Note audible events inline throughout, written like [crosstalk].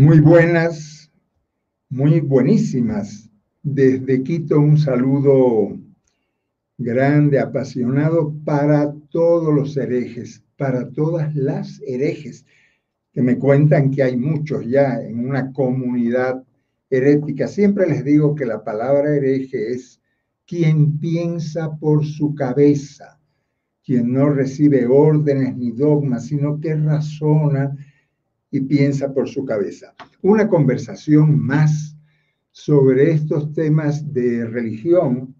Muy buenas, muy buenísimas. Desde Quito un saludo grande, apasionado para todos los herejes, para todas las herejes, que me cuentan que hay muchos ya en una comunidad herética. Siempre les digo que la palabra hereje es quien piensa por su cabeza, quien no recibe órdenes ni dogmas, sino que razona y piensa por su cabeza. Una conversación más sobre estos temas de religión,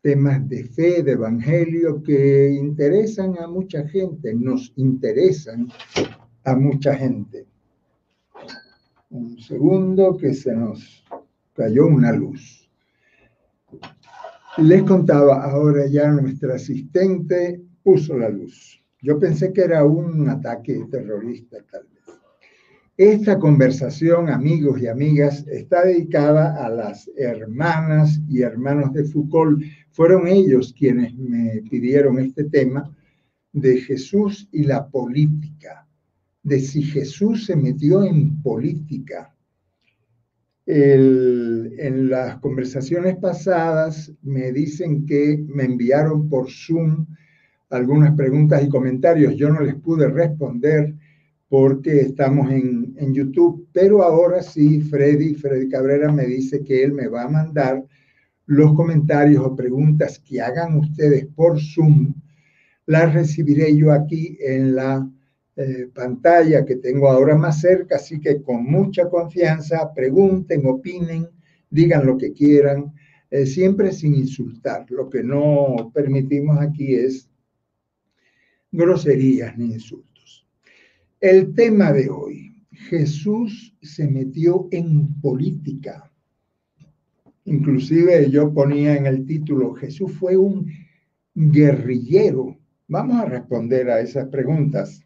temas de fe, de evangelio, que interesan a mucha gente, nos interesan a mucha gente. Un segundo que se nos cayó una luz. Les contaba, ahora ya nuestra asistente puso la luz. Yo pensé que era un ataque terrorista tal vez. Esta conversación, amigos y amigas, está dedicada a las hermanas y hermanos de Foucault. Fueron ellos quienes me pidieron este tema de Jesús y la política, de si Jesús se metió en política. en las conversaciones pasadas me dicen que me enviaron por Zoom algunas preguntas y comentarios. Yo no les pude responder porque estamos en, en, YouTube, pero ahora sí, Freddy, Freddy Cabrera me dice que él me va a mandar los comentarios o preguntas que hagan ustedes por Zoom, las recibiré yo aquí en la eh, pantalla que tengo ahora más cerca, así que con mucha confianza pregunten, opinen, digan lo que quieran, eh, siempre sin insultar. Lo que no permitimos aquí es groserías ni insultos. El tema de hoy, Jesús se metió en política. Inclusive yo ponía en el título, Jesús fue un guerrillero. Vamos a responder a esas preguntas.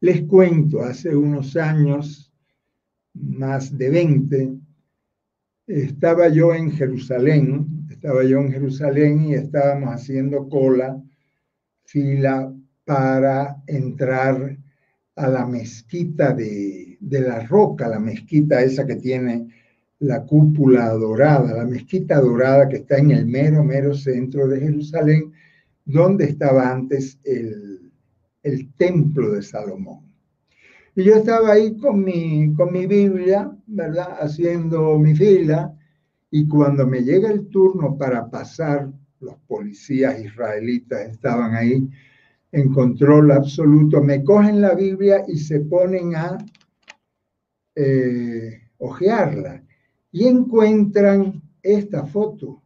Les cuento, hace unos años, más de 20, estaba yo en Jerusalén, estaba yo en Jerusalén y estábamos haciendo cola, fila para entrar a la mezquita de, la roca, la mezquita esa que tiene la cúpula dorada, la mezquita dorada que está en el mero, mero centro de Jerusalén, donde estaba antes el, el templo de Salomón. Y yo estaba ahí con mi, con mi Biblia, ¿verdad? Haciendo mi fila, y cuando me llega el turno para pasar, los policías israelitas estaban ahí en control absoluto, me cogen la Biblia y se ponen a eh, ojearla y encuentran esta foto,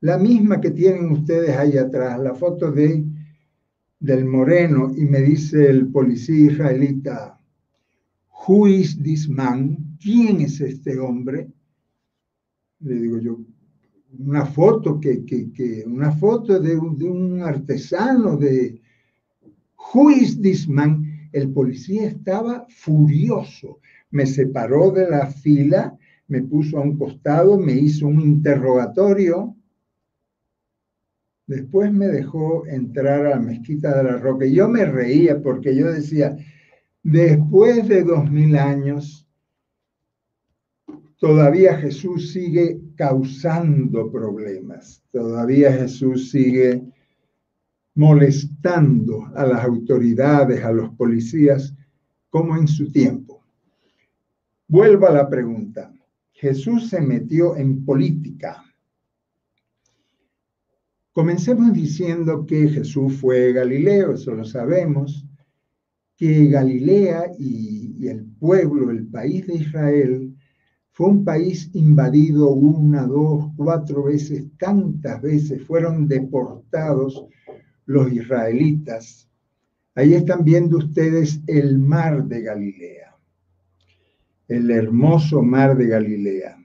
la misma que tienen ustedes ahí atrás, la foto de del moreno y me dice el policía israelita, Who is this man? ¿Quién es este hombre? Le digo yo, una foto que, que, una foto de un, de un, artesano de Who is this man? El policía estaba furioso. Me separó de la fila, me puso a un costado, me hizo un interrogatorio. Después me dejó entrar a la mezquita de la Roca. Y yo me reía porque yo decía, después de dos mil años, todavía Jesús sigue causando problemas, todavía Jesús sigue molestando a las autoridades, a los policías, como en su tiempo. Vuelvo a la pregunta. Jesús se metió en política. Comencemos diciendo que Jesús fue Galileo, eso lo sabemos, que Galilea y, y el pueblo, el país de Israel, fue un país invadido una, dos, cuatro veces, tantas veces fueron deportados los israelitas. Ahí están viendo ustedes el mar de Galilea, el hermoso mar de Galilea.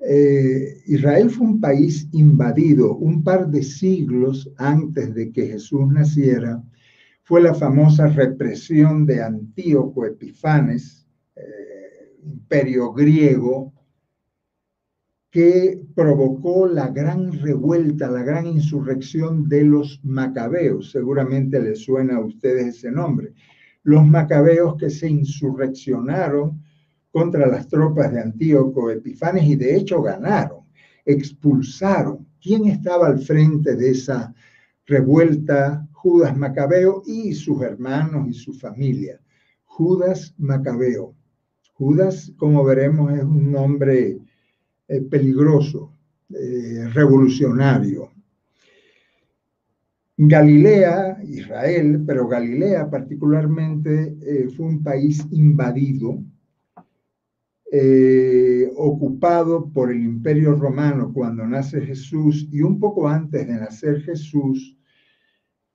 Eh, Israel fue un país invadido un par de siglos antes de que Jesús naciera. Fue la famosa represión de Antíoco Epifanes, imperio griego que provocó la gran revuelta, la gran insurrección de los macabeos. Seguramente les suena a ustedes ese nombre. los macabeos que se insurreccionaron contra las tropas de Antíoco Epifanes y de hecho ganaron, expulsaron. ¿Quién estaba al frente de esa revuelta? Judas Macabeo y sus hermanos y su familia. Judas Macabeo. Judas, como veremos, es un nombre eh, peligroso, eh, revolucionario. Galilea, Israel, pero Galilea particularmente eh, fue un país invadido eh, ocupado por el imperio romano cuando nace Jesús y un poco antes de nacer Jesús,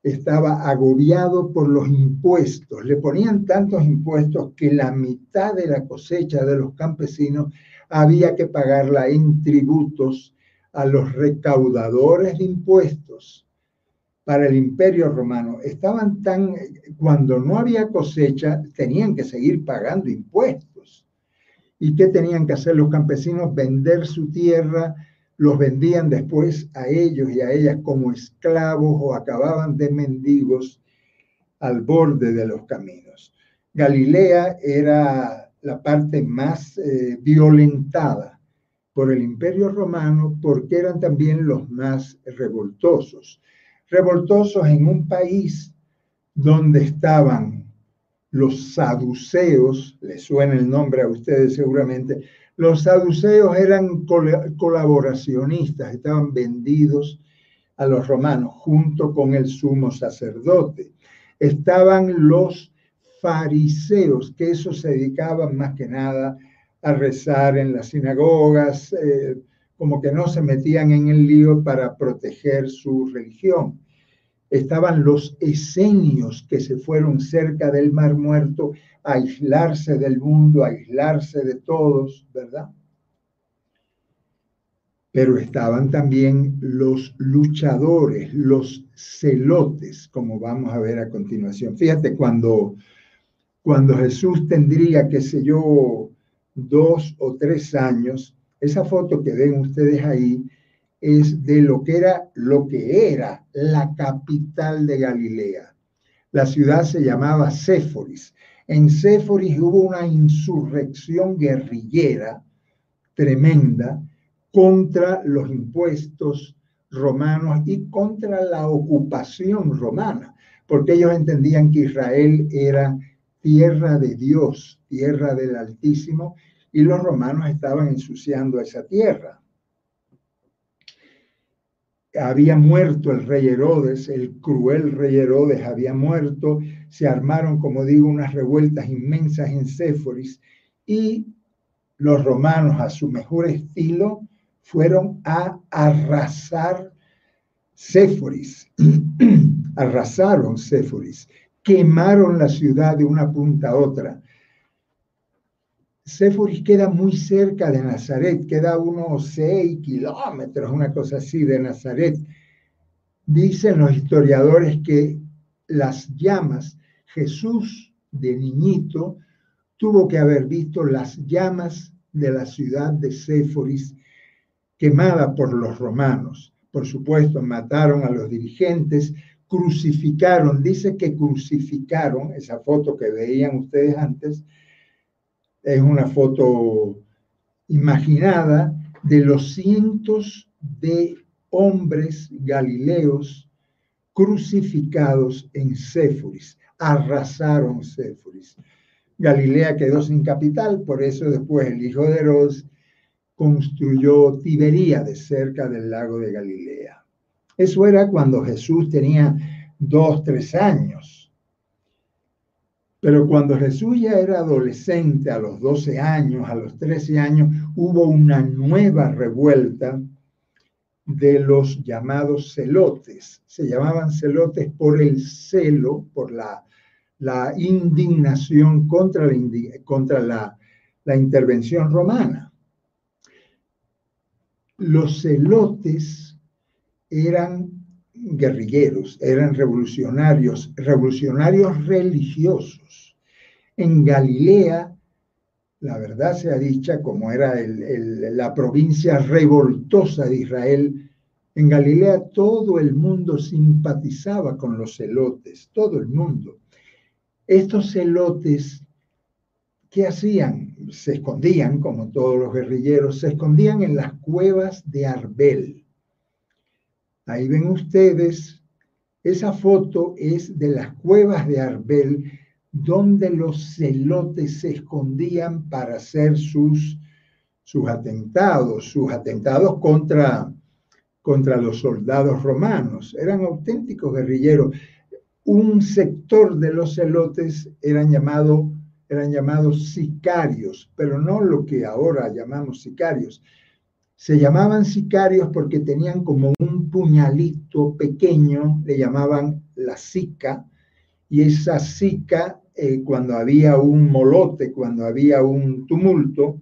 estaba agobiado por los impuestos. Le ponían tantos impuestos que la mitad de la cosecha de los campesinos había que pagarla en tributos a los recaudadores de impuestos para el imperio romano. Estaban tan, cuando no había cosecha, tenían que seguir pagando impuestos. ¿Y qué tenían que hacer los campesinos? Vender su tierra, los vendían después a ellos y a ellas como esclavos o acababan de mendigos al borde de los caminos. Galilea era la parte más eh, violentada por el imperio romano porque eran también los más revoltosos. Revoltosos en un país donde estaban los saduceos, les suena el nombre a ustedes seguramente, los saduceos eran colaboracionistas, estaban vendidos a los romanos junto con el sumo sacerdote. Estaban los fariseos, que eso se dedicaban más que nada a rezar en las sinagogas, eh, como que no se metían en el lío para proteger su religión estaban los esenios que se fueron cerca del Mar Muerto aislarse del mundo, aislarse de todos, ¿verdad? Pero estaban también los luchadores, los celotes, como vamos a ver a continuación. Fíjate, cuando, cuando Jesús tendría, qué sé yo, dos o tres años, esa foto que ven ustedes ahí es de lo que era lo que era la capital de Galilea. La ciudad se llamaba Séforis. En Séforis hubo una insurrección guerrillera tremenda contra los impuestos romanos y contra la ocupación romana, porque ellos entendían que Israel era tierra de Dios, tierra del Altísimo, y los romanos estaban ensuciando esa tierra había muerto el rey Herodes, el cruel rey Herodes había muerto, se armaron, como digo, unas revueltas inmensas en Séforis y los romanos a su mejor estilo fueron a arrasar Séforis, [clears throat] arrasaron Séforis, quemaron la ciudad de una punta a otra, Séforis queda muy cerca de Nazaret, queda unos seis kilómetros, una cosa así de Nazaret. Dicen los historiadores que las llamas, Jesús de niñito tuvo que haber visto las llamas de la ciudad de Séforis quemada por los romanos. Por supuesto, mataron a los dirigentes, crucificaron, dice que crucificaron, esa foto que veían ustedes antes, es una foto imaginada de los cientos de hombres galileos crucificados en Séforis. Arrasaron Séforis. Galilea quedó sin capital, por eso después el hijo de Herodes construyó Tiberíades cerca del lago de Galilea. Eso era cuando Jesús tenía dos, tres años. Pero cuando Jesús ya era adolescente, a los 12 años, a los 13 años, hubo una nueva revuelta de los llamados celotes. Se llamaban celotes por el celo, por la, indignación contra, la intervención romana. Los celotes eran guerrilleros, eran revolucionarios, revolucionarios religiosos. En Galilea, la verdad sea dicha, como era la provincia revoltosa de Israel, en Galilea todo el mundo simpatizaba con los celotes, todo el mundo. Estos celotes, ¿qué hacían? Se escondían, como todos los guerrilleros, se escondían en las cuevas de Arbel. Ahí ven ustedes, esa foto es de las cuevas de Arbel, donde los celotes se escondían para hacer sus, sus atentados, sus atentados contra, contra los soldados romanos. Eran auténticos guerrilleros un sector de los celotes eran, llamado, eran llamados sicarios, pero no lo que ahora llamamos sicarios. Se llamaban sicarios porque tenían como un puñalito pequeño, le llamaban la sica, y esa sica, eh, cuando había un molote, cuando había un tumulto,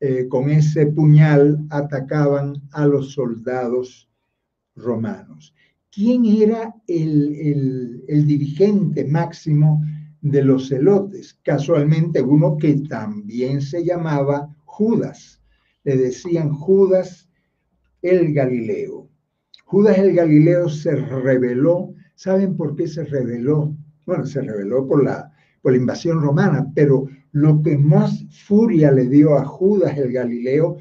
eh, con ese puñal atacaban a los soldados romanos quién era el, dirigente máximo de los celotes. Casualmente uno que también se llamaba Judas. Le decían Judas el Galileo. Judas el Galileo se rebeló. ¿Saben por qué se rebeló? Bueno, se rebeló por la, por la invasión romana, pero lo que más furia le dio a Judas el Galileo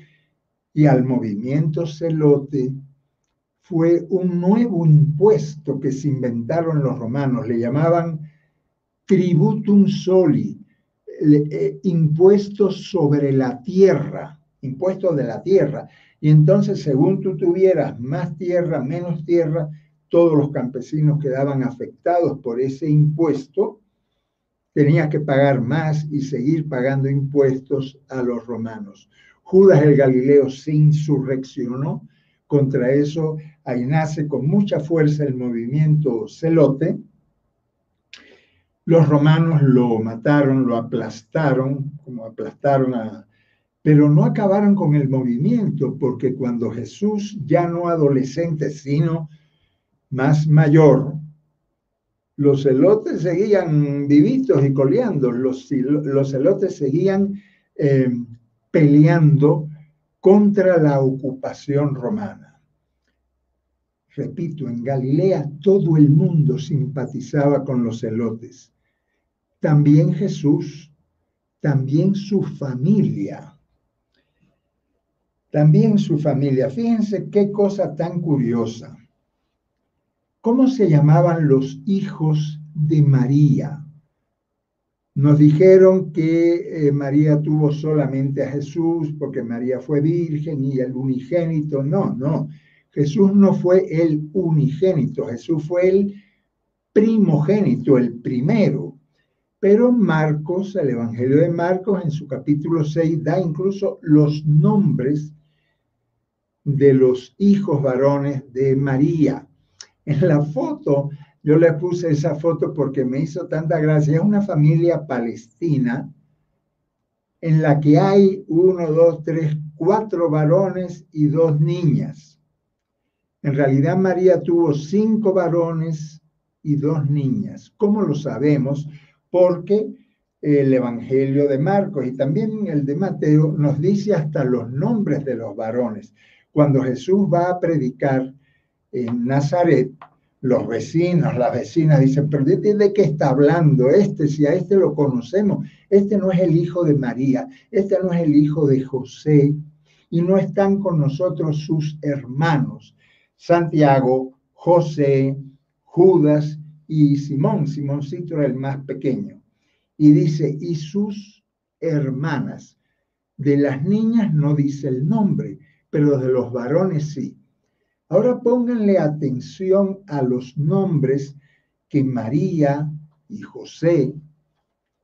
y al movimiento celote fue un nuevo impuesto que se inventaron los romanos, le llamaban tributum soli, eh, impuestos sobre la tierra, impuestos de la tierra. Y entonces, según tú tuvieras más tierra, menos tierra, todos los campesinos quedaban afectados por ese impuesto, tenías que pagar más y seguir pagando impuestos a los romanos. Judas el Galileo se insurreccionó contra eso ahí nace con mucha fuerza el movimiento celote. Los romanos lo mataron, lo aplastaron, como aplastaron a... Pero no acabaron con el movimiento, porque cuando Jesús, ya no adolescente, sino más mayor, los celotes seguían vivitos y coleando, los, celotes seguían eh, peleando contra la ocupación romana. Repito, en Galilea todo el mundo simpatizaba con los celotes. También Jesús, también su familia. También su familia. Fíjense qué cosa tan curiosa. ¿Cómo se llamaban los hijos de María? Nos dijeron que eh, María tuvo solamente a Jesús porque María fue virgen y el unigénito. No, no. Jesús no fue el unigénito, Jesús fue el primogénito, el primero. Pero Marcos, el Evangelio de Marcos, en su capítulo 6, da incluso los nombres de los hijos varones de María. En la foto, yo le puse esa foto porque me hizo tanta gracia. Es una familia palestina en la que hay uno, dos, tres, cuatro varones y dos niñas. En realidad María tuvo cinco varones y dos niñas. ¿Cómo lo sabemos? Porque el Evangelio de Marcos y también el de Mateo nos dice hasta los nombres de los varones. Cuando Jesús va a predicar en Nazaret, los vecinos, las vecinas dicen, pero ¿de qué está hablando este? Si a este lo conocemos, este no es el hijo de María, este no es el hijo de José, y no están con nosotros sus hermanos. Santiago, José, Judas y Simón. Simóncito era el más pequeño. Y dice, y sus hermanas. De las niñas no dice el nombre, pero de los varones sí. Ahora pónganle atención a los nombres que María y José,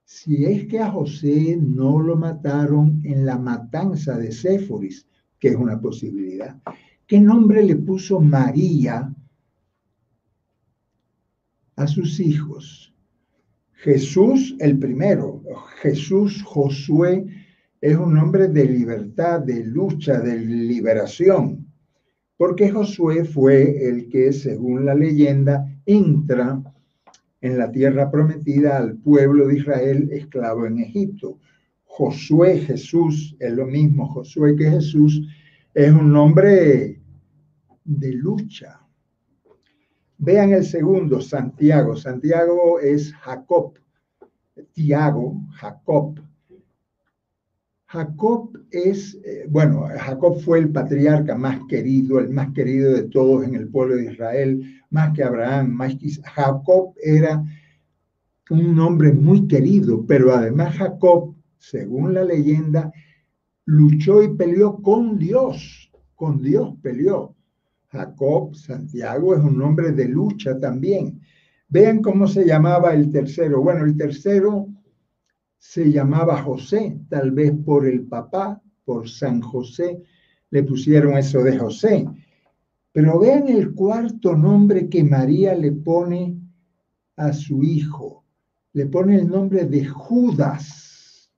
si es que a José no lo mataron en la matanza de Séforis, que es una posibilidad, ¿Qué nombre le puso María a sus hijos? Jesús el primero, Jesús Josué es un nombre de libertad, de lucha, de liberación, porque Josué fue el que, según la leyenda, entra en la tierra prometida al pueblo de Israel esclavo en Egipto. Josué, Jesús, es lo mismo Josué que Jesús, es un nombre de lucha. Vean el segundo, Santiago. Santiago es Jacob. Tiago, Jacob. Jacob es, eh, bueno, Jacob fue el patriarca más querido, el más querido de todos en el pueblo de Israel, más que Abraham, más que Jacob era un nombre muy querido, pero además Jacob, según la leyenda, luchó y peleó con Dios, con Dios peleó. Jacob, Santiago es un nombre de lucha también. Vean cómo se llamaba el tercero. Bueno, el tercero se llamaba José, tal vez por el papá, por San José, le pusieron eso de José. Pero vean el cuarto nombre que María le pone a su hijo. Le pone el nombre de Judas.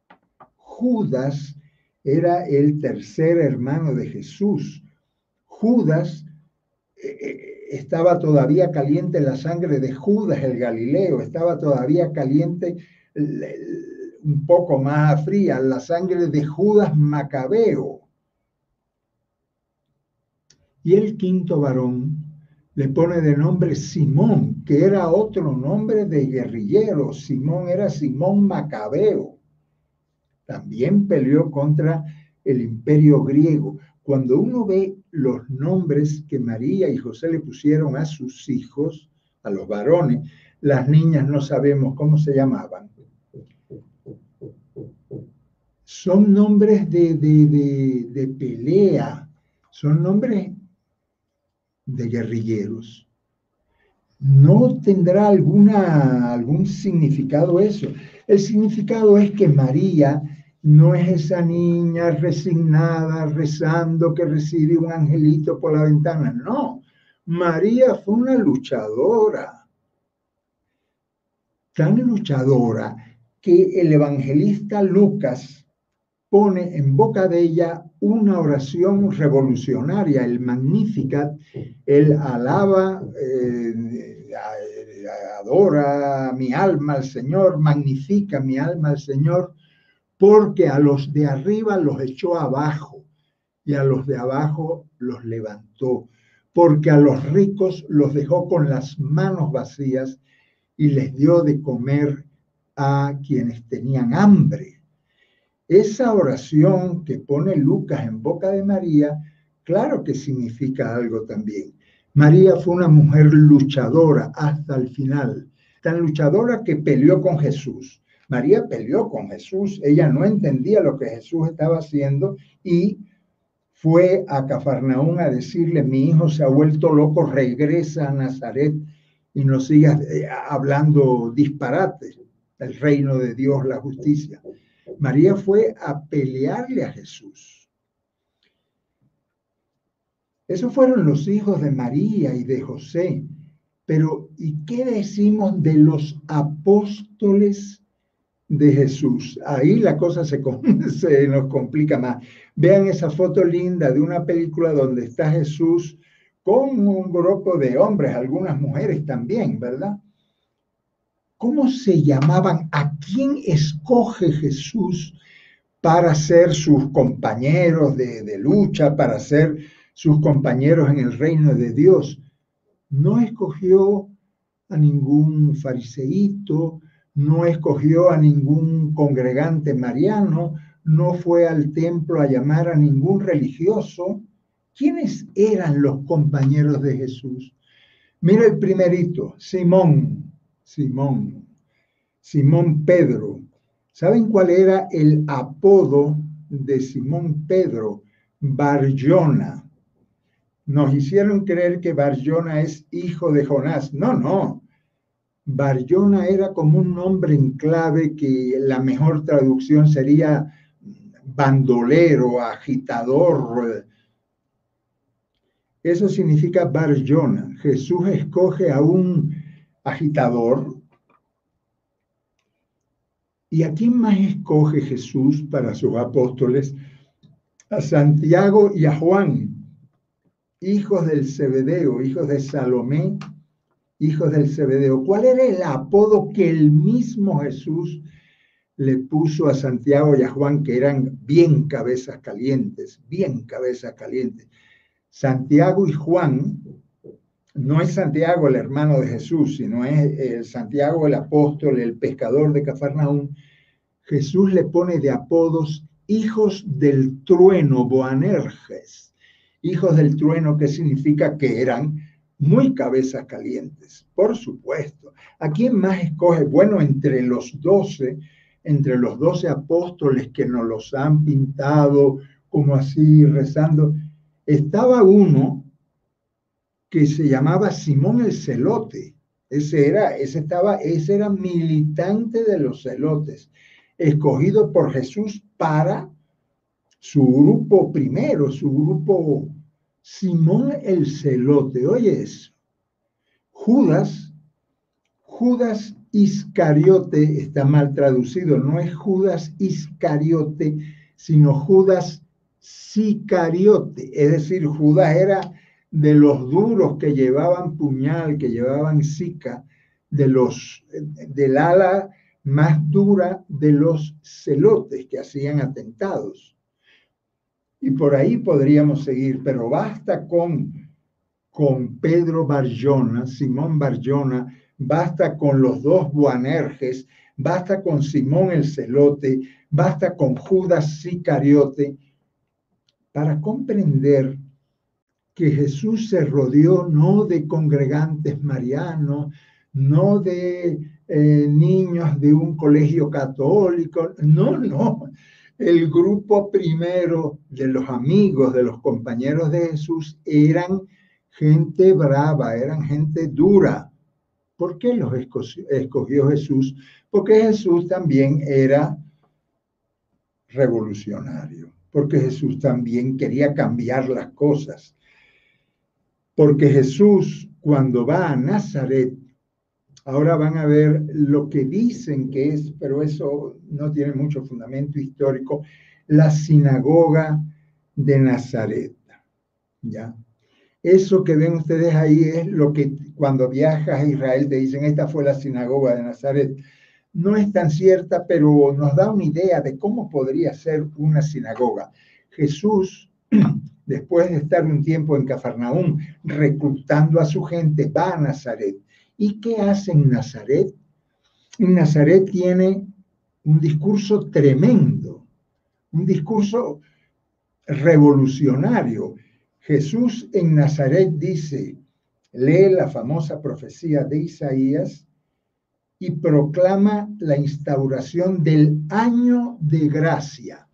Judas era el tercer hermano de Jesús. Judas eh, eh, estaba todavía caliente la sangre de Judas el Galileo, estaba todavía caliente un poco más fría la sangre de Judas Macabeo. Y el quinto varón le pone de nombre Simón, que era otro nombre de guerrillero. Simón era Simón Macabeo. También peleó contra el imperio griego. Cuando uno ve los nombres que María y José le pusieron a sus hijos, a los varones, las niñas no sabemos cómo se llamaban. Son nombres de, de, pelea, son nombres de guerrilleros. No tendrá alguna, algún significado eso. El significado es que María no es esa niña resignada, rezando que recibe un angelito por la ventana. No, María fue una luchadora, tan luchadora que el evangelista Lucas pone en boca de ella una oración revolucionaria, el Magnificat, él alaba, eh, adora mi alma al Señor, magnifica mi alma al Señor, porque a los de arriba los echó abajo y a los de abajo los levantó, porque a los ricos los dejó con las manos vacías y les dio de comer a quienes tenían hambre. Esa oración que pone Lucas en boca de María, claro que significa algo también. María fue una mujer luchadora hasta el final, tan luchadora que peleó con Jesús María peleó con Jesús, ella no entendía lo que Jesús estaba haciendo y fue a Cafarnaún a decirle, mi hijo se ha vuelto loco, regresa a Nazaret y no sigas eh, hablando disparates, el reino de Dios, la justicia. María fue a pelearle a Jesús. Esos fueron los hijos de María y de José. Pero, ¿y qué decimos de los apóstoles de Jesús. Ahí la cosa se, [laughs] nos complica más. Vean esa foto linda de una película donde está Jesús con un grupo de hombres, algunas mujeres también, ¿verdad? ¿Cómo se llamaban? ¿A quién escoge Jesús para ser sus compañeros de, lucha, para ser sus compañeros en el reino de Dios? No escogió a ningún fariseíto, no escogió a ningún congregante mariano, no fue al templo a llamar a ningún religioso. ¿Quiénes eran los compañeros de Jesús? Mira el primerito, Simón, Simón, Simón Pedro. ¿Saben cuál era el apodo de Simón Pedro? Barjona. Nos hicieron creer que Barjona es hijo de Jonás. No, no. Barjona era como un nombre en clave que la mejor traducción sería bandolero, agitador. Eso significa Barjona. Jesús escoge a un agitador. ¿Y a quién más escoge Jesús para sus apóstoles? A Santiago y a Juan, hijos del Zebedeo, hijos de Salomé hijos del Zebedeo. ¿Cuál era el apodo que el mismo Jesús le puso a Santiago y a Juan, que eran bien cabezas calientes, bien cabezas calientes? Santiago y Juan, no es Santiago el hermano de Jesús, sino es el Santiago el apóstol, el pescador de Cafarnaúm, Jesús le pone de apodos hijos del trueno, Boanerges. Hijos del trueno, que significa que eran muy cabezas calientes, por supuesto. ¿A quién más escoge? Bueno, entre los doce, entre los doce apóstoles que nos los han pintado como así rezando, estaba uno que se llamaba Simón el Celote. Ese era, ese estaba, ese era militante de los celotes, escogido por Jesús para su grupo primero, su grupo Simón el Celote. Oye eso. Judas, Judas Iscariote está mal traducido, no es Judas Iscariote, sino Judas Sicariote. Es decir, Judas era de los duros que llevaban puñal, que llevaban sica, de los, del ala más dura de los celotes que hacían atentados. Y por ahí podríamos seguir, pero basta con, con Pedro Barjona, Simón Barjona, basta con los dos Buanerges, basta con Simón el Celote, basta con Judas Sicariote, para comprender que Jesús se rodeó no de congregantes marianos, no de eh, niños de un colegio católico, no, no, el grupo primero de los amigos, de los compañeros de Jesús, eran gente brava, eran gente dura. ¿Por qué los escogió Jesús? Porque Jesús también era revolucionario, porque Jesús también quería cambiar las cosas. Porque Jesús, cuando va a Nazaret, Ahora van a ver lo que dicen que es, pero eso no tiene mucho fundamento histórico, la sinagoga de Nazaret. ¿Ya? Eso que ven ustedes ahí es lo que cuando viajas a Israel te dicen, esta fue la sinagoga de Nazaret. No es tan cierta, pero nos da una idea de cómo podría ser una sinagoga. Jesús, [clears throat] después de estar un tiempo en Cafarnaúm, reclutando a su gente, va a Nazaret ¿Y qué hace en Nazaret? En Nazaret tiene un discurso tremendo, un discurso revolucionario. Jesús en Nazaret dice, lee la famosa profecía de Isaías y proclama la instauración del año de gracia.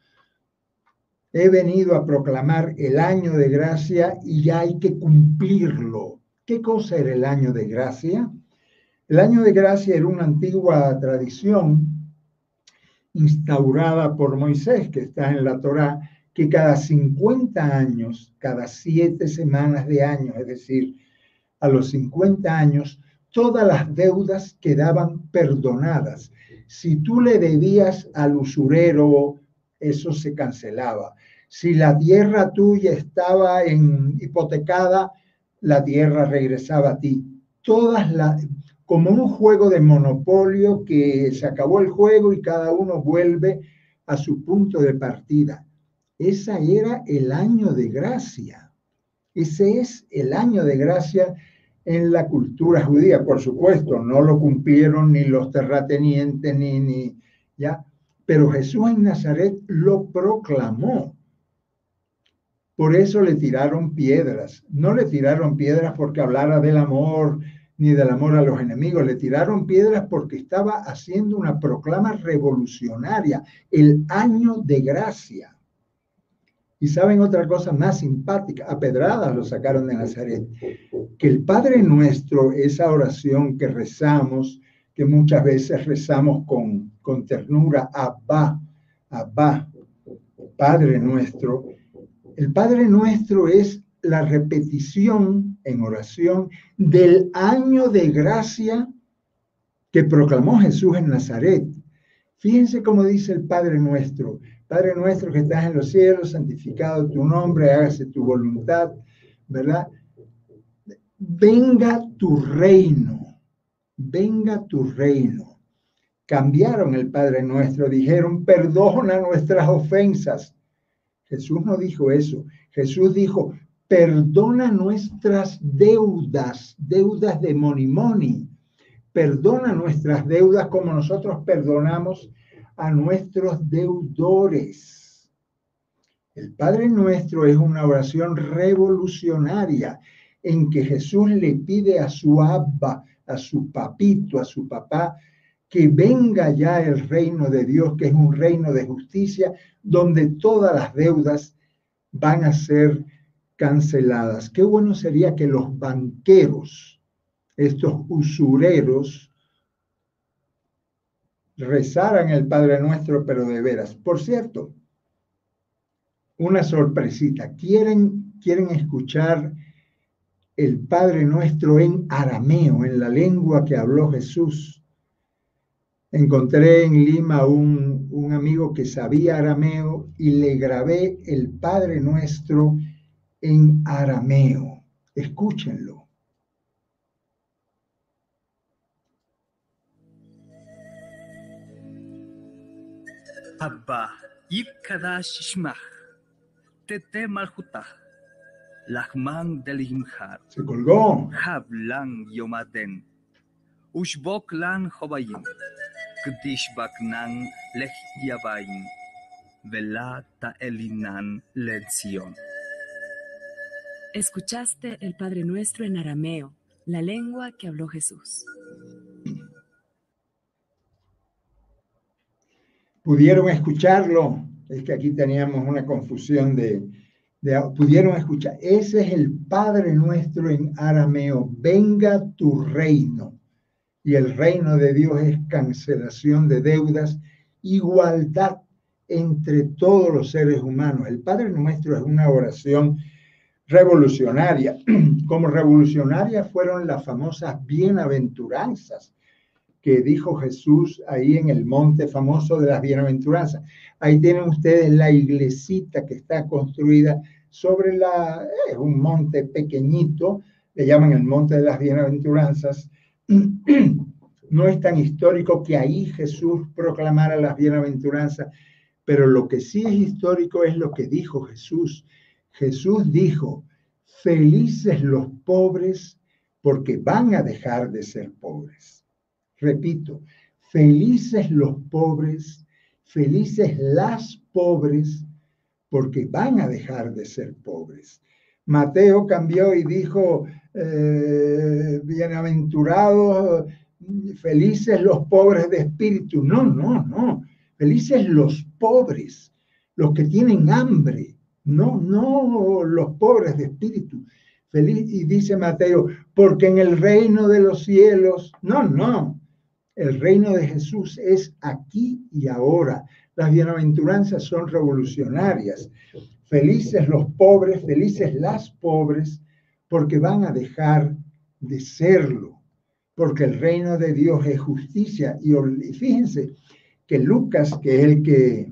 He venido a proclamar el año de gracia y ya hay que cumplirlo. ¿Qué cosa era el año de gracia? El año de gracia era una antigua tradición instaurada por Moisés, que está en la Torá, que cada 50 años, cada siete semanas de año, es decir, a los 50 años, todas las deudas quedaban perdonadas. Si tú le debías al usurero, eso se cancelaba. Si la tierra tuya estaba en, hipotecada, la tierra regresaba a ti. Todas las, como un juego de monopolio que se acabó el juego y cada uno vuelve a su punto de partida. Esa era el año de gracia. Ese es el año de gracia en la cultura judía. Por supuesto, no lo cumplieron ni los terratenientes ni, ni ya, pero Jesús en Nazaret lo proclamó. Por eso le tiraron piedras. No le tiraron piedras porque hablara del amor ni del amor a los enemigos. Le tiraron piedras porque estaba haciendo una proclama revolucionaria, el año de gracia. Y saben otra cosa más simpática, a pedradas lo sacaron de Nazaret, que el Padre nuestro, esa oración que rezamos, que muchas veces rezamos con, con ternura, Abba, Abba, Padre nuestro, el Padre nuestro es la repetición en oración del año de gracia que proclamó Jesús en Nazaret. Fíjense cómo dice el Padre nuestro. Padre nuestro que estás en los cielos, santificado tu nombre, hágase tu voluntad, ¿verdad? Venga tu reino, venga tu reino. Cambiaron el Padre nuestro, dijeron, perdona nuestras ofensas Jesús no dijo eso. Jesús dijo, perdona nuestras deudas, deudas de money. Perdona nuestras deudas como nosotros perdonamos a nuestros deudores. El Padre Nuestro es una oración revolucionaria en que Jesús le pide a su abba, a su papito, a su papá, que venga ya el reino de Dios, que es un reino de justicia, donde todas las deudas van a ser canceladas. Qué bueno sería que los banqueros, estos usureros, rezaran el Padre Nuestro, pero de veras. Por cierto, una sorpresita. ¿Quieren, quieren escuchar el Padre Nuestro en arameo, en la lengua que habló Jesús? Encontré en Lima un, un amigo que sabía arameo y le grabé el Padre Nuestro en arameo. Escúchenlo. Abba, Tete Malhuta, Lahman Delimhar. Se colgó. Hablan Yomaden, Ushbok Lan Hobayin, Kdishbak Nan Lech Yabayin, Velata Elinan Lezion. Escuchaste el Padre Nuestro en arameo, la lengua que habló Jesús. ¿Pudieron escucharlo? Es que aquí teníamos una confusión de, de, pudieron escuchar. Ese es el Padre Nuestro en arameo. Venga tu reino. Y el reino de Dios es cancelación de deudas, igualdad entre todos los seres humanos. El Padre Nuestro es una oración revolucionaria. [clears throat] Como revolucionarias fueron las famosas bienaventuranzas que dijo Jesús ahí en el monte famoso de las bienaventuranzas. Ahí tienen ustedes la iglesita que está construida sobre la, es un monte pequeñito, le llaman el monte de las bienaventuranzas. No es tan histórico que ahí Jesús proclamara las bienaventuranzas, pero lo que sí es histórico es lo que dijo Jesús Jesús dijo, felices los pobres porque van a dejar de ser pobres. Repito, felices los pobres, felices las pobres porque van a dejar de ser pobres. Mateo cambió y dijo, eh, bienaventurados, felices los pobres de espíritu. No, no, no. Felices los pobres, los que tienen hambre, no, no los pobres de espíritu. Feliz, y dice Mateo, porque en el reino de los cielos, no, no, el reino de Jesús es aquí y ahora. Las bienaventuranzas son revolucionarias. Felices los pobres, felices las pobres, porque van a dejar de serlo, porque el reino de Dios es justicia. Y, fíjense que Lucas, que es el que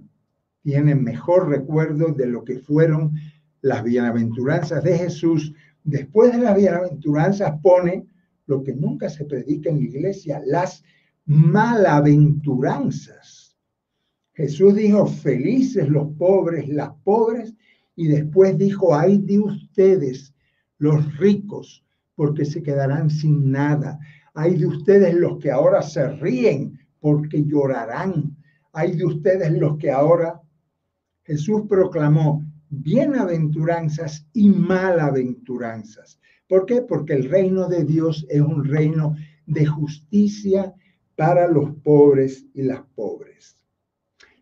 tiene mejor recuerdo de lo que fueron las bienaventuranzas de Jesús. Después de las bienaventuranzas pone lo que nunca se predica en la iglesia, las malaventuranzas. Jesús dijo, felices los pobres, las pobres, y después dijo, ay de ustedes, los ricos, porque se quedarán sin nada. Hay de ustedes los que ahora se ríen, porque llorarán. Hay de ustedes los que ahora Jesús proclamó bienaventuranzas y malaventuranzas. ¿Por qué? Porque el reino de Dios es un reino de justicia para los pobres y las pobres.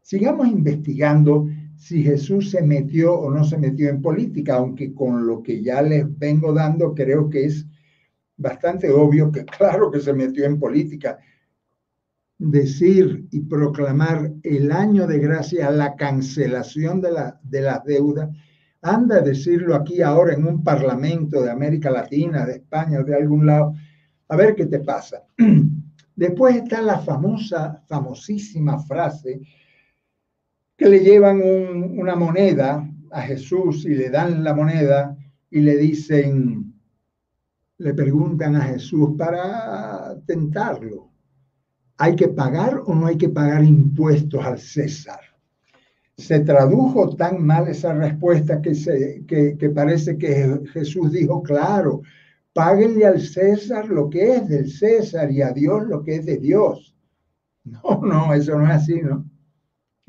Sigamos investigando si Jesús se metió o no se metió en política, aunque con lo que ya les vengo dando creo que es bastante obvio que [laughs] claro que se metió en política decir y proclamar el año de gracia, la cancelación de la, de las deudas, anda a decirlo aquí ahora en un parlamento de América Latina, de España o de algún lado, a ver qué te pasa. [clears throat] Después está la famosa, famosísima frase que le llevan una moneda a Jesús y le dan la moneda y le dicen, le preguntan a Jesús para tentarlo, ¿Hay que pagar o no hay que pagar impuestos al César? se tradujo tan mal esa respuesta que, se, que, que parece que Jesús dijo, claro, páguenle al César lo que es del César y a Dios lo que es de Dios. [laughs] No, no, eso no es así, ¿no?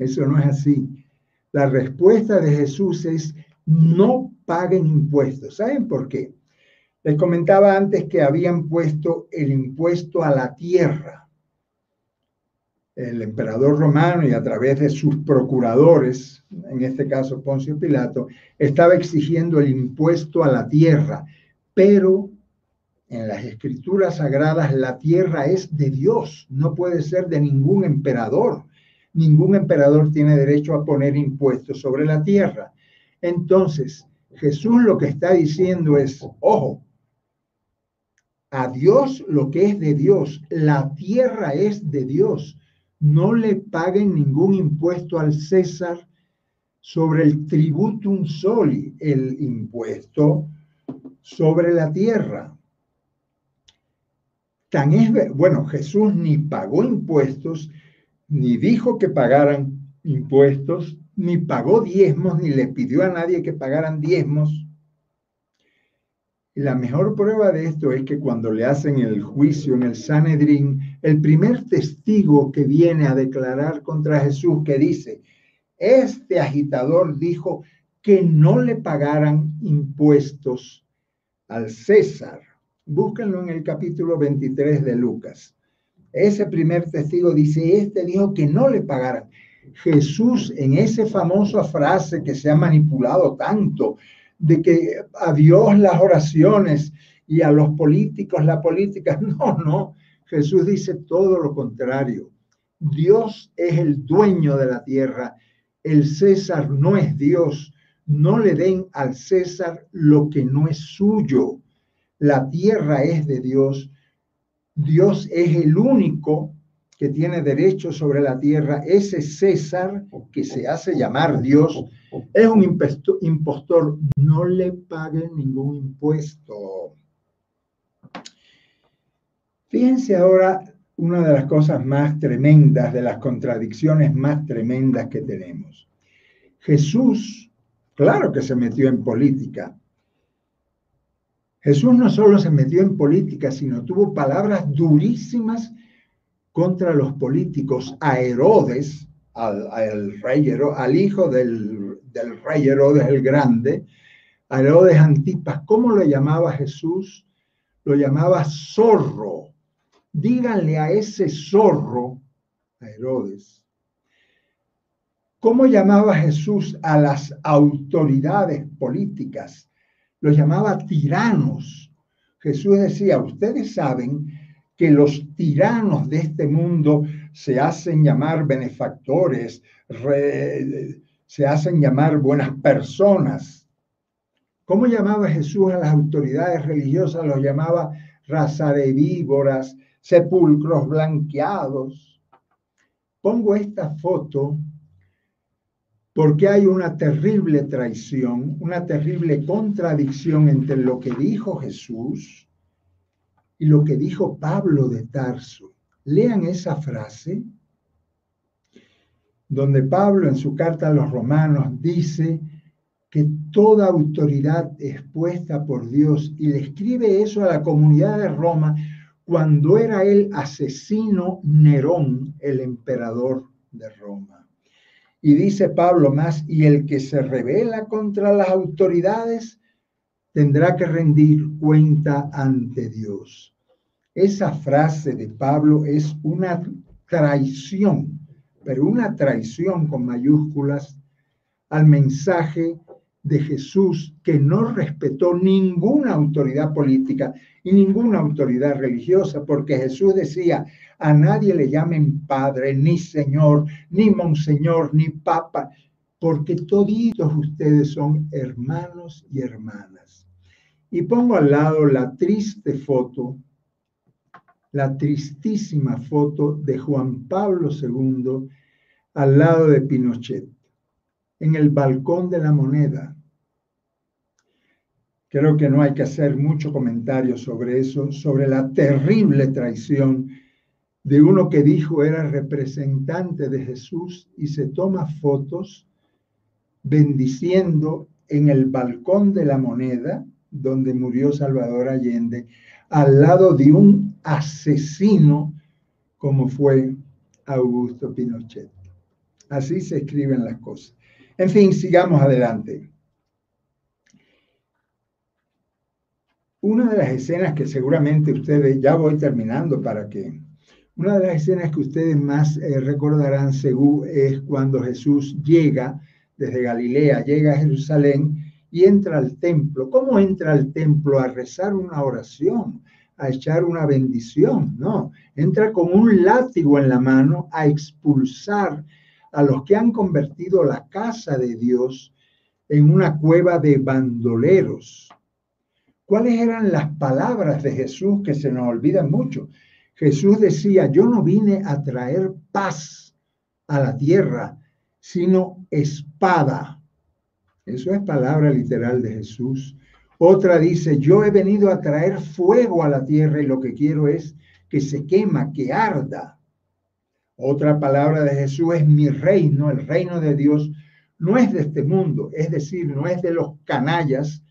Eso no es así. La respuesta de Jesús es no paguen impuestos. ¿Saben por qué? Les comentaba antes que habían puesto el impuesto a la tierra. El emperador romano y a través de sus procuradores, en este caso Poncio Pilato, estaba exigiendo el impuesto a la tierra, pero en las escrituras sagradas la tierra es de Dios, no puede ser de ningún emperador. Ningún emperador tiene derecho a poner impuestos sobre la tierra. Entonces, Jesús lo que está diciendo es, ojo, a Dios lo que es de Dios, la tierra es de Dios. No le paguen ningún impuesto al César sobre el tributum soli, el impuesto sobre la tierra. Tan es, bueno, Jesús ni pagó impuestos, ni dijo que pagaran impuestos, ni pagó diezmos, ni le pidió a nadie que pagaran diezmos. La mejor prueba de esto es que cuando le hacen el juicio en el Sanedrín, el primer testigo que viene a declarar contra Jesús, que dice, este agitador dijo que no le pagaran impuestos al César Búsquenlo en el capítulo 23 de Lucas. Ese primer testigo dice, este dijo que no le pagaran. Jesús en esa famosa frase que se ha manipulado tanto, de que a Dios las oraciones y a los políticos la política, [laughs] no, no, Jesús dice todo lo contrario. Dios es el dueño de la tierra, el César no es Dios, no le den al César lo que no es suyo la tierra es de Dios, Dios es el único que tiene derecho sobre la tierra, ese César que se hace llamar Dios es un impostor, no le paguen ningún impuesto. Fíjense ahora una de las cosas más tremendas, de las contradicciones más tremendas que tenemos. Jesús, claro que se metió en política, Jesús no solo se metió en política, sino tuvo palabras durísimas contra los políticos, a Herodes, al, rey al hijo del, del, rey Herodes el Grande, a Herodes Antipas. ¿Cómo lo llamaba Jesús? Lo llamaba zorro. Díganle a ese zorro, a Herodes. ¿Cómo llamaba Jesús a las autoridades políticas? Los llamaba tiranos. Jesús decía, ustedes saben que los tiranos de este mundo se hacen llamar benefactores, se hacen llamar buenas personas. ¿Cómo llamaba Jesús a las autoridades religiosas? Los llamaba raza de víboras, sepulcros blanqueados. Pongo esta foto porque hay una terrible traición, una terrible contradicción entre lo que dijo Jesús y lo que dijo Pablo de Tarso. Lean esa frase donde Pablo en su carta a los romanos dice que toda autoridad es puesta por Dios y le escribe eso a la comunidad de Roma cuando era el asesino Nerón, el emperador de Roma. Y dice Pablo más, y el que se revela contra las autoridades tendrá que rendir cuenta ante Dios. Esa frase de Pablo es una traición, pero una traición con mayúsculas al mensaje de Jesús que no respetó ninguna autoridad política y ninguna autoridad religiosa, porque Jesús decía, a nadie le llamen padre, ni señor, ni monseñor, ni papa, porque toditos ustedes son hermanos y hermanas. Y pongo al lado la triste foto, la tristísima foto de Juan Pablo II al lado de Pinochet en el balcón de la moneda. Creo que no hay que hacer mucho comentario sobre eso, sobre la terrible traición de uno que dijo era representante de Jesús y se toma fotos bendiciendo en el balcón de la moneda donde murió Salvador Allende, al lado de un asesino como fue Augusto Pinochet. Así se escriben las cosas. En fin, sigamos adelante. Una de las escenas que seguramente ustedes, ya voy terminando para que, una de las escenas que ustedes más eh, recordarán según es cuando Jesús llega desde Galilea, llega a Jerusalén y entra al templo. ¿Cómo entra al templo? A rezar una oración, a echar una bendición, no. Entra con un látigo en la mano a expulsar a los que han convertido la casa de Dios en una cueva de bandoleros. ¿Cuáles eran las palabras de Jesús que se nos olvidan mucho? Jesús decía, yo no vine a traer paz a la tierra, sino espada. Eso es palabra literal de Jesús. Otra dice, yo he venido a traer fuego a la tierra y lo que quiero es que se quema, que arda. Otra palabra de Jesús es mi reino, el reino de Dios, no es de este mundo, es decir, no es de los canallas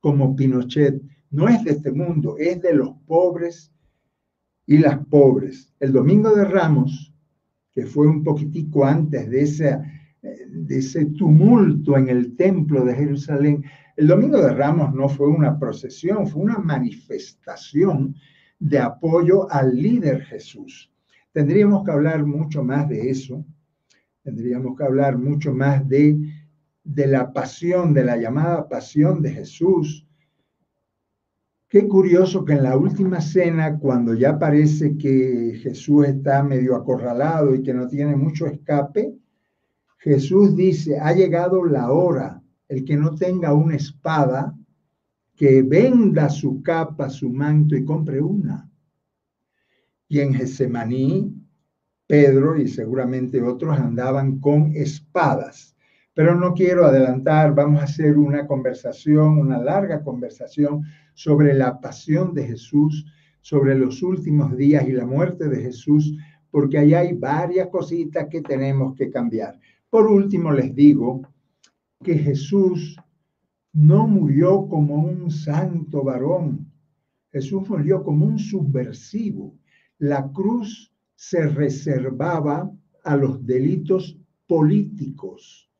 como Pinochet, no es de este mundo, es de los pobres y las pobres. El domingo de Ramos, que fue un poquitico antes de ese, de ese tumulto en el templo de Jerusalén, el Domingo de Ramos no fue una procesión, fue una manifestación de apoyo al líder Jesús. Tendríamos que hablar mucho más de eso, tendríamos que hablar mucho más de, de la pasión, de la llamada pasión de Jesús. Qué curioso que en la última cena, cuando ya parece que Jesús está medio acorralado y que no tiene mucho escape, Jesús dice, ha llegado la hora el que no tenga una espada, que venda su capa, su manto y compre una. Y en Gesemaní, Pedro y seguramente otros andaban con espadas. Pero no quiero adelantar, vamos a hacer una conversación, una larga conversación sobre la pasión de Jesús, sobre los últimos días y la muerte de Jesús, porque ahí hay varias cositas que tenemos que cambiar. Por último, les digo que Jesús no murió como un santo varón. Jesús murió como un subversivo. La cruz se reservaba a los delitos políticos.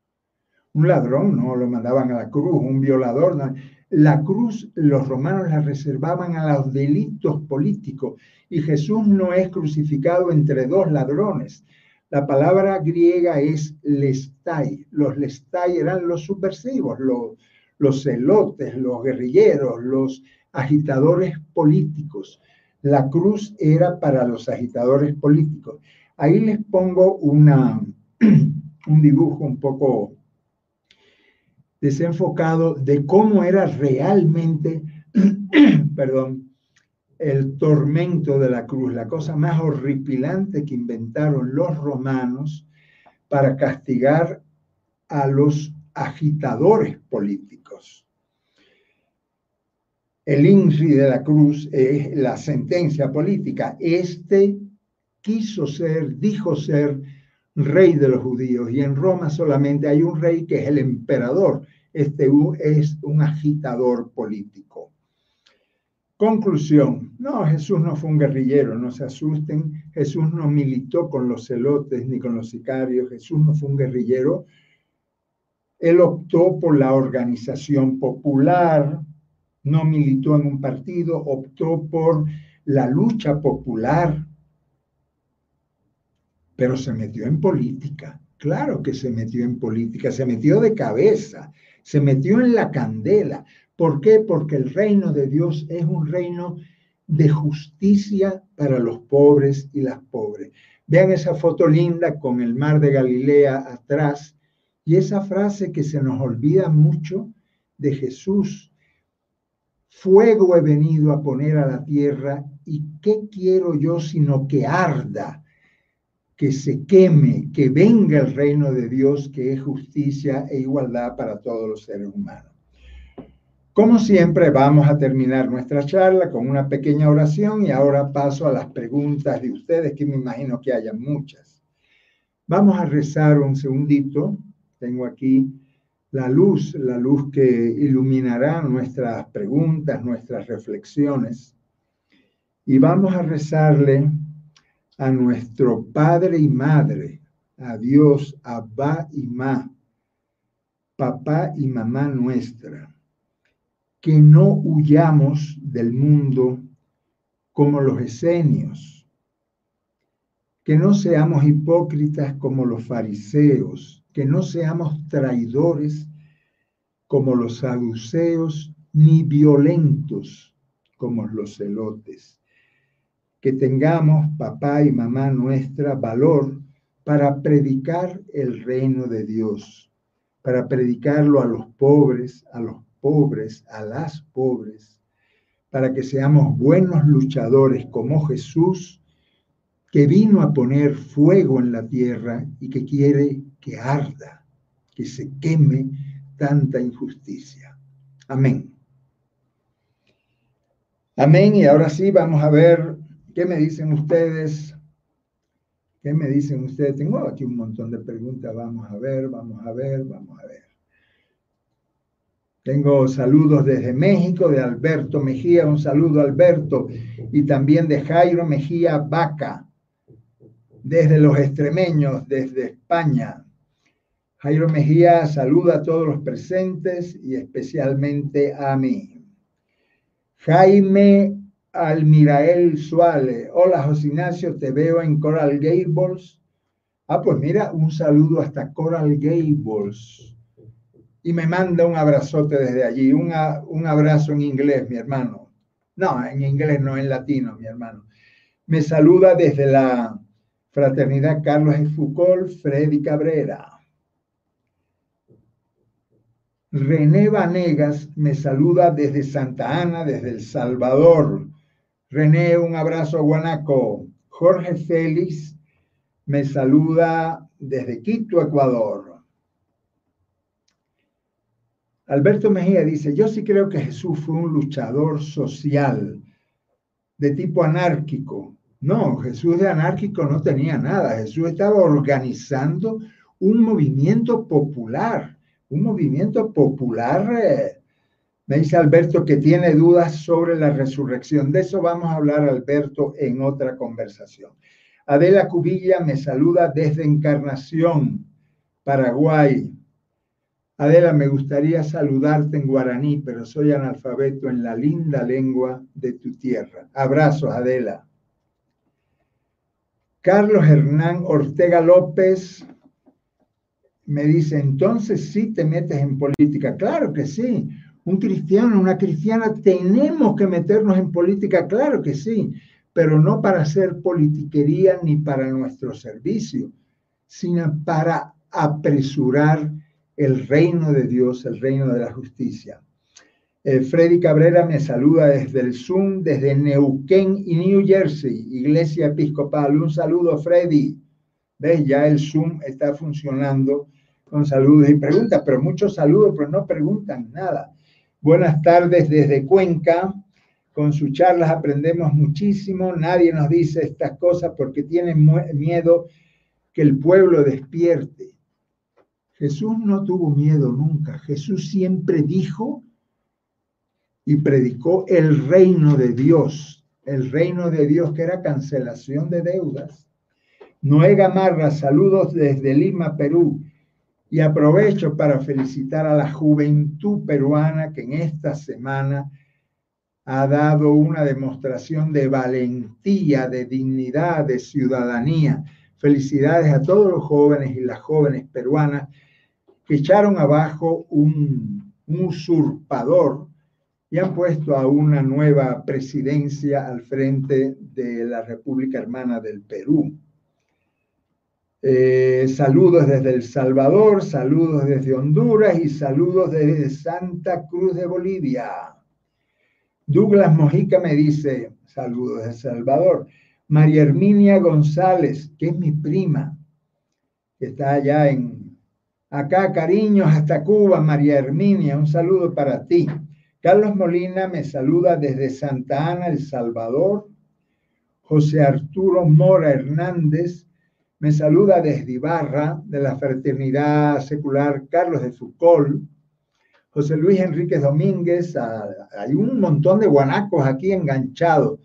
Un ladrón no lo mandaban a la cruz, un violador. La cruz los romanos la reservaban a los delitos políticos y Jesús no es crucificado entre dos ladrones. La palabra griega es lestai. Los lestai eran los subversivos, los, los celotes, los guerrilleros, los agitadores políticos. La cruz era para los agitadores políticos. Ahí les pongo una, [clears throat] un dibujo un poco desenfocado de cómo era realmente, [clears throat] perdón, el tormento de la cruz, la cosa más horripilante que inventaron los romanos para castigar a los agitadores políticos. El INRI de la cruz es la sentencia política. Este quiso ser, dijo ser rey de los judíos y en Roma solamente hay un rey que es el emperador. Este es un agitador político. Conclusión, no, Jesús no fue un guerrillero, no se asusten, Jesús no militó con los celotes ni con los sicarios, Jesús no fue un guerrillero, él optó por la organización popular, no militó en un partido, optó por la lucha popular, pero se metió en política, claro que se metió en política, se metió de cabeza, se metió en la candela, ¿Por qué? Porque el reino de Dios es un reino de justicia para los pobres y las pobres. Vean esa foto linda con el mar de Galilea atrás y esa frase que se nos olvida mucho de Jesús. Fuego he venido a poner a la tierra y ¿qué quiero yo sino que arda? que se queme, que venga el reino de Dios, que es justicia e igualdad para todos los seres humanos. Como siempre, vamos a terminar nuestra charla con una pequeña oración y ahora paso a las preguntas de ustedes, que me imagino que haya muchas. Vamos a rezar un segundito. Tengo aquí la luz, la luz que iluminará nuestras preguntas, nuestras reflexiones. Y vamos a rezarle a nuestro Padre y Madre, a Dios, Abba y Ma, papá y mamá nuestra, que no huyamos del mundo como los esenios, que no seamos hipócritas como los fariseos, que no seamos traidores como los saduceos, ni violentos como los celotes. Que tengamos, papá y mamá nuestra, valor para predicar el reino de Dios, para predicarlo a los pobres, a los pobres, a las pobres, para que seamos buenos luchadores como Jesús, que vino a poner fuego en la tierra y que quiere que arda, que se queme tanta injusticia. Amén. Amén. Y ahora sí vamos a ver qué me dicen ustedes. ¿Qué me dicen ustedes? Tengo aquí un montón de preguntas. Vamos a ver, vamos a ver, vamos a ver. Tengo saludos desde México, de Alberto Mejía, un saludo Alberto, y también de Jairo Mejía Vaca, desde los extremeños, desde España. Jairo Mejía saluda a todos los presentes y especialmente a mí. Jaime Almirael Suárez. Hola, José Ignacio, te veo en Coral Gables. Ah, pues mira, un saludo hasta Coral Gables. Y me manda un abrazote desde allí, un abrazo en inglés, mi hermano. No, en inglés, no en latino, mi hermano. Me saluda desde la Fraternidad Carlos. Foucault, Freddy Cabrera. René Vanegas me saluda desde Santa Ana, desde El Salvador. René, un abrazo a Guanaco. Jorge Félix me saluda desde Quito, Ecuador. Alberto Mejía dice, yo sí creo que Jesús fue un luchador social de tipo anárquico. No, Jesús de anárquico no tenía nada. Jesús estaba organizando un movimiento popular un movimiento popular. Eh, me dice Alberto que tiene dudas sobre la resurrección. De eso vamos a hablar, Alberto, en otra conversación. Adela Cubilla me saluda desde Encarnación, Paraguay. Adela, me gustaría saludarte en guaraní, pero soy analfabeto en la linda lengua de tu tierra. Abrazos, Adela. Carlos Hernán Ortega López me dice, entonces sí te metes en política. Claro que sí. Un cristiano, una cristiana, tenemos que meternos en política, claro que sí, pero no para hacer politiquería ni para nuestro servicio, sino para apresurar el reino de Dios, el reino de la justicia. Eh, Freddy Cabrera me saluda desde el Zoom, desde Neuquén y New Jersey, Iglesia Episcopal. Un saludo, Freddy. ¿Ves? Ya el Zoom está funcionando con saludos y preguntas, pero muchos saludos, pero no preguntan nada. Buenas tardes desde Cuenca. Con sus charlas aprendemos muchísimo. Nadie nos dice estas cosas porque tienen miedo que el pueblo despierte. Jesús no tuvo miedo nunca. Jesús siempre dijo y predicó el reino de Dios. El reino de Dios que era cancelación de deudas. Noé Gamarra, saludos desde Lima, Perú. Y aprovecho para felicitar a la juventud peruana que en esta semana ha dado una demostración de valentía, de dignidad, de ciudadanía. Felicidades a todos los jóvenes y las jóvenes peruanas que echaron abajo un, un usurpador y han puesto a una nueva presidencia al frente de la República Hermana del Perú. Eh, saludos desde El Salvador, saludos desde Honduras y saludos desde Santa Cruz de Bolivia. Douglas Mojica me dice, saludos de El Salvador. María Herminia González, que es mi prima, que está allá en, acá, cariños, hasta Cuba, María Herminia, un saludo para ti. Carlos Molina me saluda desde Santa Ana, El Salvador. José Arturo Mora Hernández Me saluda desde Ibarra, de la Fraternidad Secular Carlos de Foucault. José Luis Enrique Domínguez, hay un montón de guanacos aquí enganchados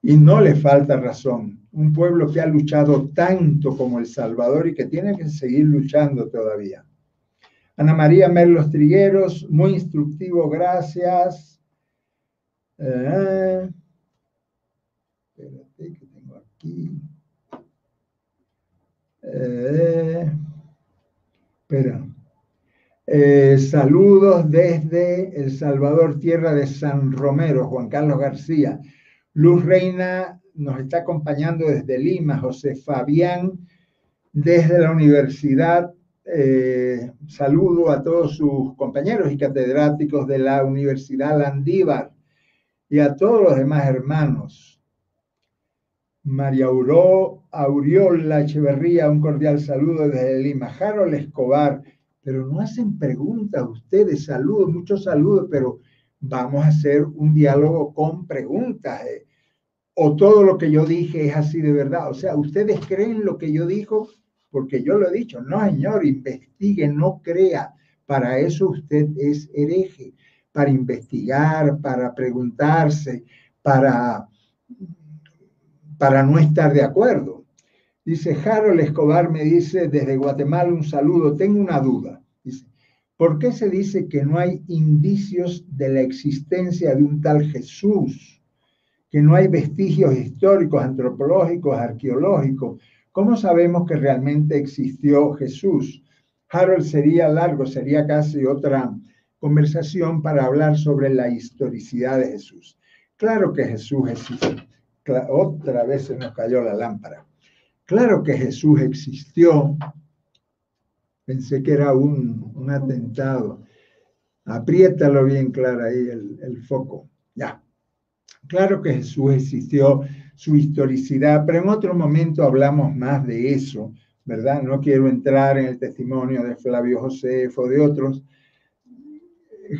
y no le falta razón. Un pueblo que ha luchado tanto como El Salvador y que tiene que seguir luchando todavía. Ana María Merlos Trigueros, muy instructivo, gracias. Eh, espérate que tengo aquí. Eh, espera. Eh, saludos desde El Salvador, tierra de San Romero, Juan Carlos García. Luz Reina nos está acompañando desde Lima, José Fabián desde la universidad. Eh, saludo a todos sus compañeros y catedráticos de la Universidad Landívar y a todos los demás hermanos. María Auró, Auriola Echeverría, un cordial saludo desde Lima. Harold Escobar, pero no hacen preguntas ustedes, saludos, muchos saludos, pero vamos a hacer un diálogo con preguntas. Eh. O todo lo que yo dije es así de verdad. O sea, ¿ustedes creen lo que yo dijo? Porque yo lo he dicho. No, señor, investigue, no crea. Para eso usted es hereje, para investigar, para preguntarse, para, para no estar de acuerdo. Dice Harold Escobar, me dice desde Guatemala un saludo, tengo una duda. Dice, ¿por qué se dice que no hay indicios de la existencia de un tal Jesús? Que no hay vestigios históricos, antropológicos, arqueológicos. ¿Cómo sabemos que realmente existió Jesús? Harold sería largo, sería casi otra conversación para hablar sobre la historicidad de Jesús. Claro que Jesús existe. Otra vez se nos cayó la lámpara. Claro que Jesús existió. Pensé que era un, atentado. Apriétalo bien claro ahí el, el foco. Ya. Claro que Jesús existió, su historicidad, pero en otro momento hablamos más de eso, ¿verdad? No quiero entrar en el testimonio de Flavio Josefo, de otros.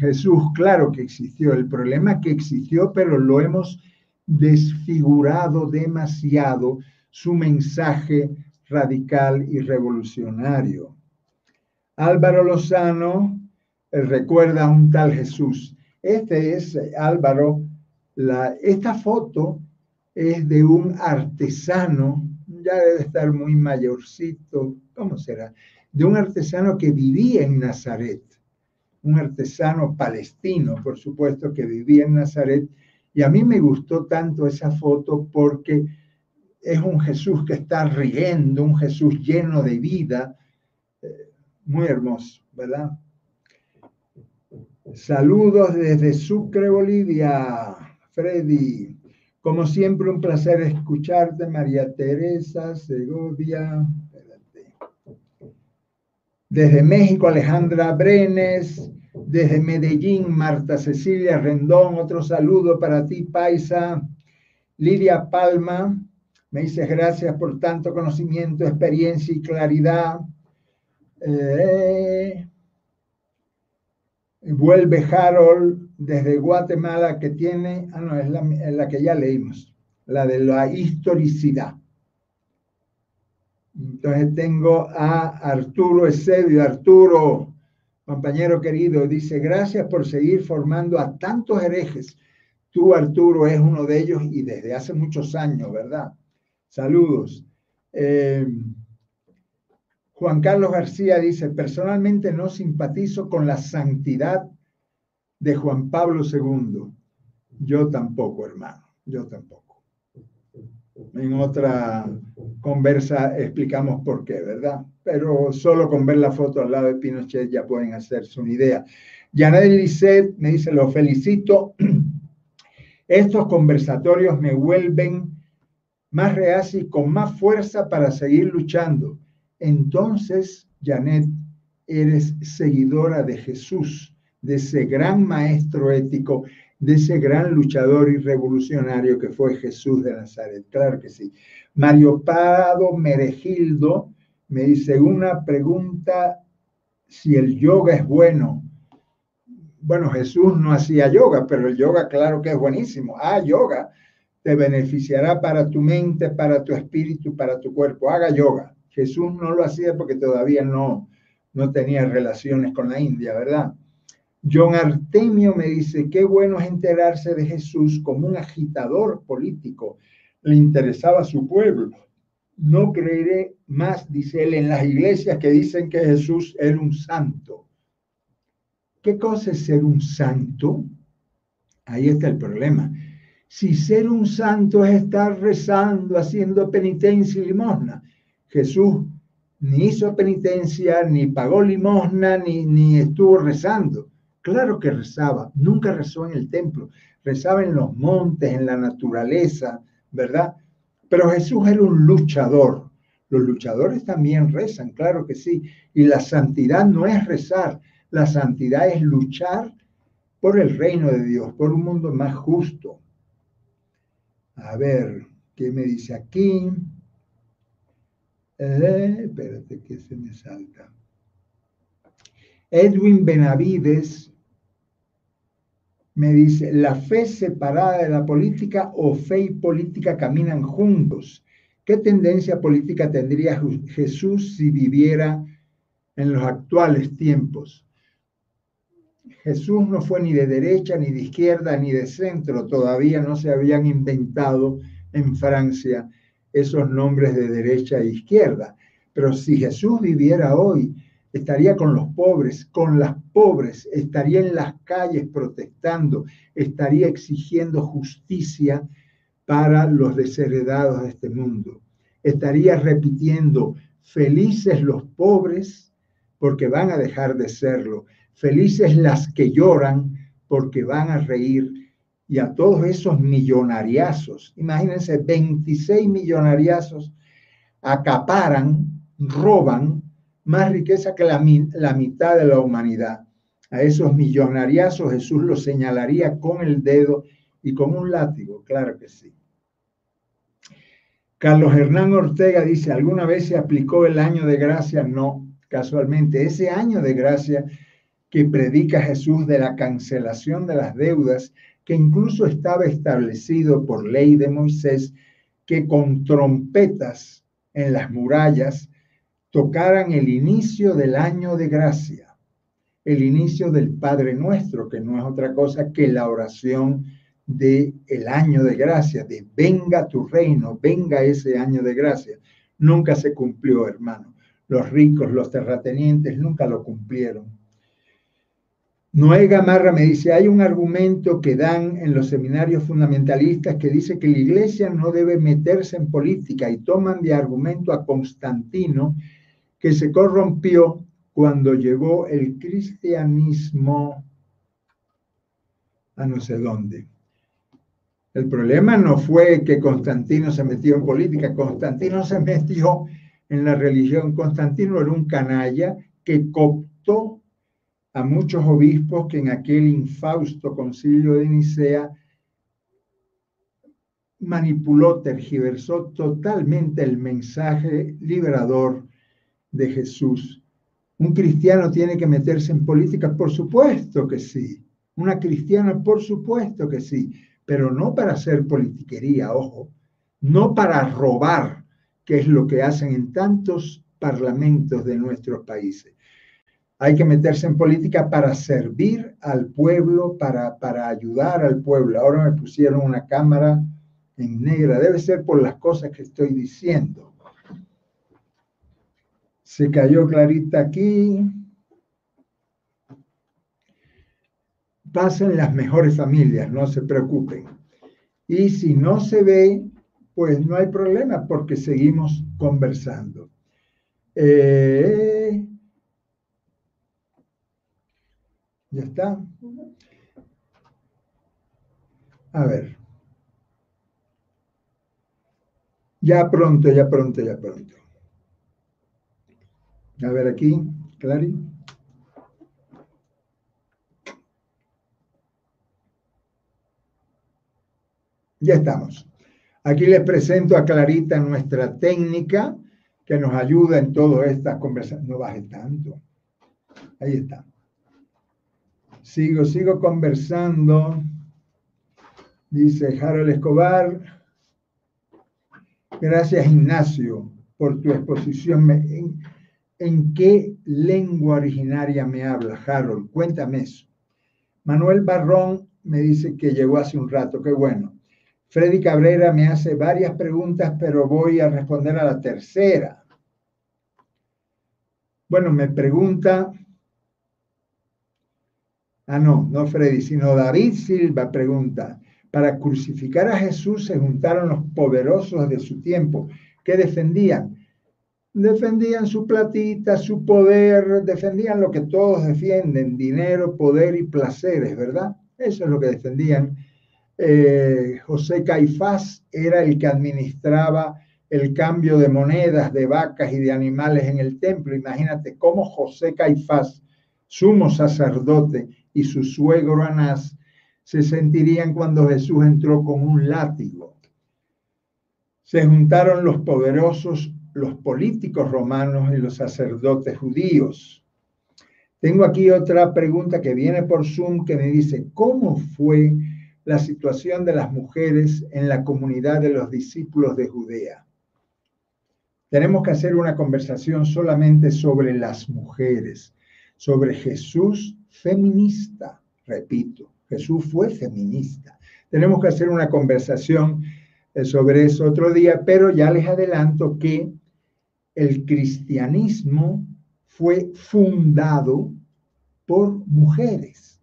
Jesús, claro que existió. El problema es que existió, pero lo hemos desfigurado demasiado su mensaje radical y revolucionario. Álvaro Lozano eh, recuerda a un tal Jesús. Este es eh, Álvaro. La, esta foto es de un artesano, ya debe estar muy mayorcito, ¿cómo será? De un artesano que vivía en Nazaret, un artesano palestino, por supuesto, que vivía en Nazaret. Y a mí me gustó tanto esa foto porque es un Jesús que está riendo, un Jesús lleno de vida, eh, muy hermoso, ¿verdad? Saludos desde Sucre, Bolivia, Freddy. Como siempre, un placer escucharte, María Teresa Segovia. Desde México, Alejandra Brenes. Desde Medellín, Marta Cecilia Rendón. Otro saludo para ti, Paisa. Lidia Palma. Me dices gracias por tanto conocimiento, experiencia y claridad. Eh, vuelve Harold desde Guatemala que tiene, ah no, es la, que ya leímos, la de la historicidad. Entonces tengo a Arturo Eusebio. Arturo, compañero querido, dice, gracias por seguir formando a tantos herejes. Tú, Arturo, es uno de ellos y desde hace muchos años, ¿verdad? Saludos. Eh, Juan Carlos García dice, personalmente no simpatizo con la santidad de Juan Pablo II. Yo tampoco, hermano, yo tampoco. En otra conversa explicamos por qué, ¿verdad? Pero solo con ver la foto al lado de Pinochet ya pueden hacerse una idea. Janet Lisset me dice, lo felicito. [clears throat] Estos conversatorios me vuelven más reacia y con más fuerza para seguir luchando. Entonces, Janet, eres seguidora de Jesús, de ese gran maestro ético, de ese gran luchador y revolucionario que fue Jesús de Nazaret. Claro que sí. Mario Pado Meregildo me dice una pregunta, si el yoga es bueno. Bueno, Jesús no hacía yoga, pero el yoga claro que es buenísimo. Ah, yoga te beneficiará para tu mente, para tu espíritu, para tu cuerpo. Haga yoga. Jesús no lo hacía porque todavía no, no tenía relaciones con la India, ¿verdad? John Artemio me dice, qué bueno es enterarse de Jesús como un agitador político. Le interesaba a su pueblo. No creeré más, dice él, en las iglesias que dicen que Jesús era un santo. ¿Qué cosa es ser un santo? Ahí está el problema. Si ser un santo es estar rezando, haciendo penitencia y limosna, Jesús ni hizo penitencia, ni pagó limosna, ni, ni estuvo rezando. Claro que rezaba, nunca rezó en el templo, rezaba en los montes, en la naturaleza, ¿verdad? Pero Jesús era un luchador. Los luchadores también rezan, claro que sí. Y la santidad no es rezar, la santidad es luchar por el reino de Dios, por un mundo más justo. A ver, ¿qué me dice aquí? Eh, espérate que se me salta. Edwin Benavides me dice, la fe separada de la política o fe y política caminan juntos. ¿Qué tendencia política tendría Jesús si viviera en los actuales tiempos? Jesús no fue ni de derecha, ni de izquierda, ni de centro. Todavía no se habían inventado en Francia esos nombres de derecha e izquierda. Pero si Jesús viviera hoy, estaría con los pobres, con las pobres, estaría en las calles protestando, estaría exigiendo justicia para los desheredados de este mundo. Estaría repitiendo, felices los pobres porque van a dejar de serlo, felices las que lloran porque van a reír. Y a todos esos millonariazos, imagínense, 26 millonariazos acaparan, roban más riqueza que la, mitad de la humanidad. A esos millonariazos Jesús los señalaría con el dedo y con un látigo, claro que sí. Carlos Hernán Ortega dice, ¿alguna vez se aplicó el año de gracia? No, casualmente. Ese año de gracia que predica Jesús de la cancelación de las deudas, que incluso estaba establecido por ley de Moisés, que con trompetas en las murallas tocaran el inicio del año de gracia, el inicio del Padre Nuestro, que no es otra cosa que la oración del el año de gracia, de venga tu reino, venga ese año de gracia. Nunca se cumplió, hermano. Los ricos, los terratenientes nunca lo cumplieron. Noé Gamarra me dice, hay un argumento que dan en los seminarios fundamentalistas que dice que la iglesia no debe meterse en política y toman de argumento a Constantino que se corrompió cuando llegó el cristianismo a no sé dónde. El problema no fue que Constantino se metió en política, Constantino se metió en la religión. Constantino era un canalla que cooptó a muchos obispos que en aquel infausto concilio de Nicea manipuló, tergiversó totalmente el mensaje liberador de Jesús. ¿Un cristiano tiene que meterse en política? Por supuesto que sí. Una cristiana, por supuesto que sí, pero no para hacer politiquería, ojo, no para robar, que es lo que hacen en tantos parlamentos de nuestros países. Hay que meterse en política para servir al pueblo, para, para ayudar al pueblo. Ahora me pusieron una cámara en negra, debe ser por las cosas que estoy diciendo. Se cayó clarita aquí. Pasen las mejores familias, no se preocupen. Y si no se ve, pues no hay problema porque seguimos conversando. Eh, ya está. A ver. Ya pronto, ya pronto, ya pronto. A ver aquí, Clary. Ya estamos. Aquí les presento a Clarita nuestra técnica que nos ayuda en todas estas conversaciones. No baje tanto. Ahí está. Sigo, sigo conversando. Dice Harold Escobar, gracias Ignacio por tu exposición. ¿En, ¿En qué lengua originaria me habla, Harold? Cuéntame eso. Manuel Barrón me dice que llegó hace un rato, qué bueno. Freddy Cabrera me hace varias preguntas, pero voy a responder a la tercera. Bueno, me pregunta, ah, no, no Freddy, sino David Silva pregunta, para crucificar a Jesús se juntaron los poderosos de su tiempo. ¿Qué defendían? Defendían su platita, su poder, defendían lo que todos defienden, dinero, poder y placeres, ¿verdad? Eso es lo que defendían. Eh, José Caifás era el que administraba el cambio de monedas, de vacas y de animales en el templo. Imagínate cómo José Caifás, sumo sacerdote, y su suegro Anás se sentirían cuando Jesús entró con un látigo. Se juntaron los poderosos, los políticos romanos y los sacerdotes judíos. Tengo aquí otra pregunta que viene por Zoom que me dice, ¿cómo fue la situación de las mujeres en la comunidad de los discípulos de Judea? Tenemos que hacer una conversación solamente sobre las mujeres, sobre Jesús feminista, repito. Jesús fue feminista. Tenemos que hacer una conversación eh, sobre eso otro día, pero ya les adelanto que el cristianismo fue fundado por mujeres,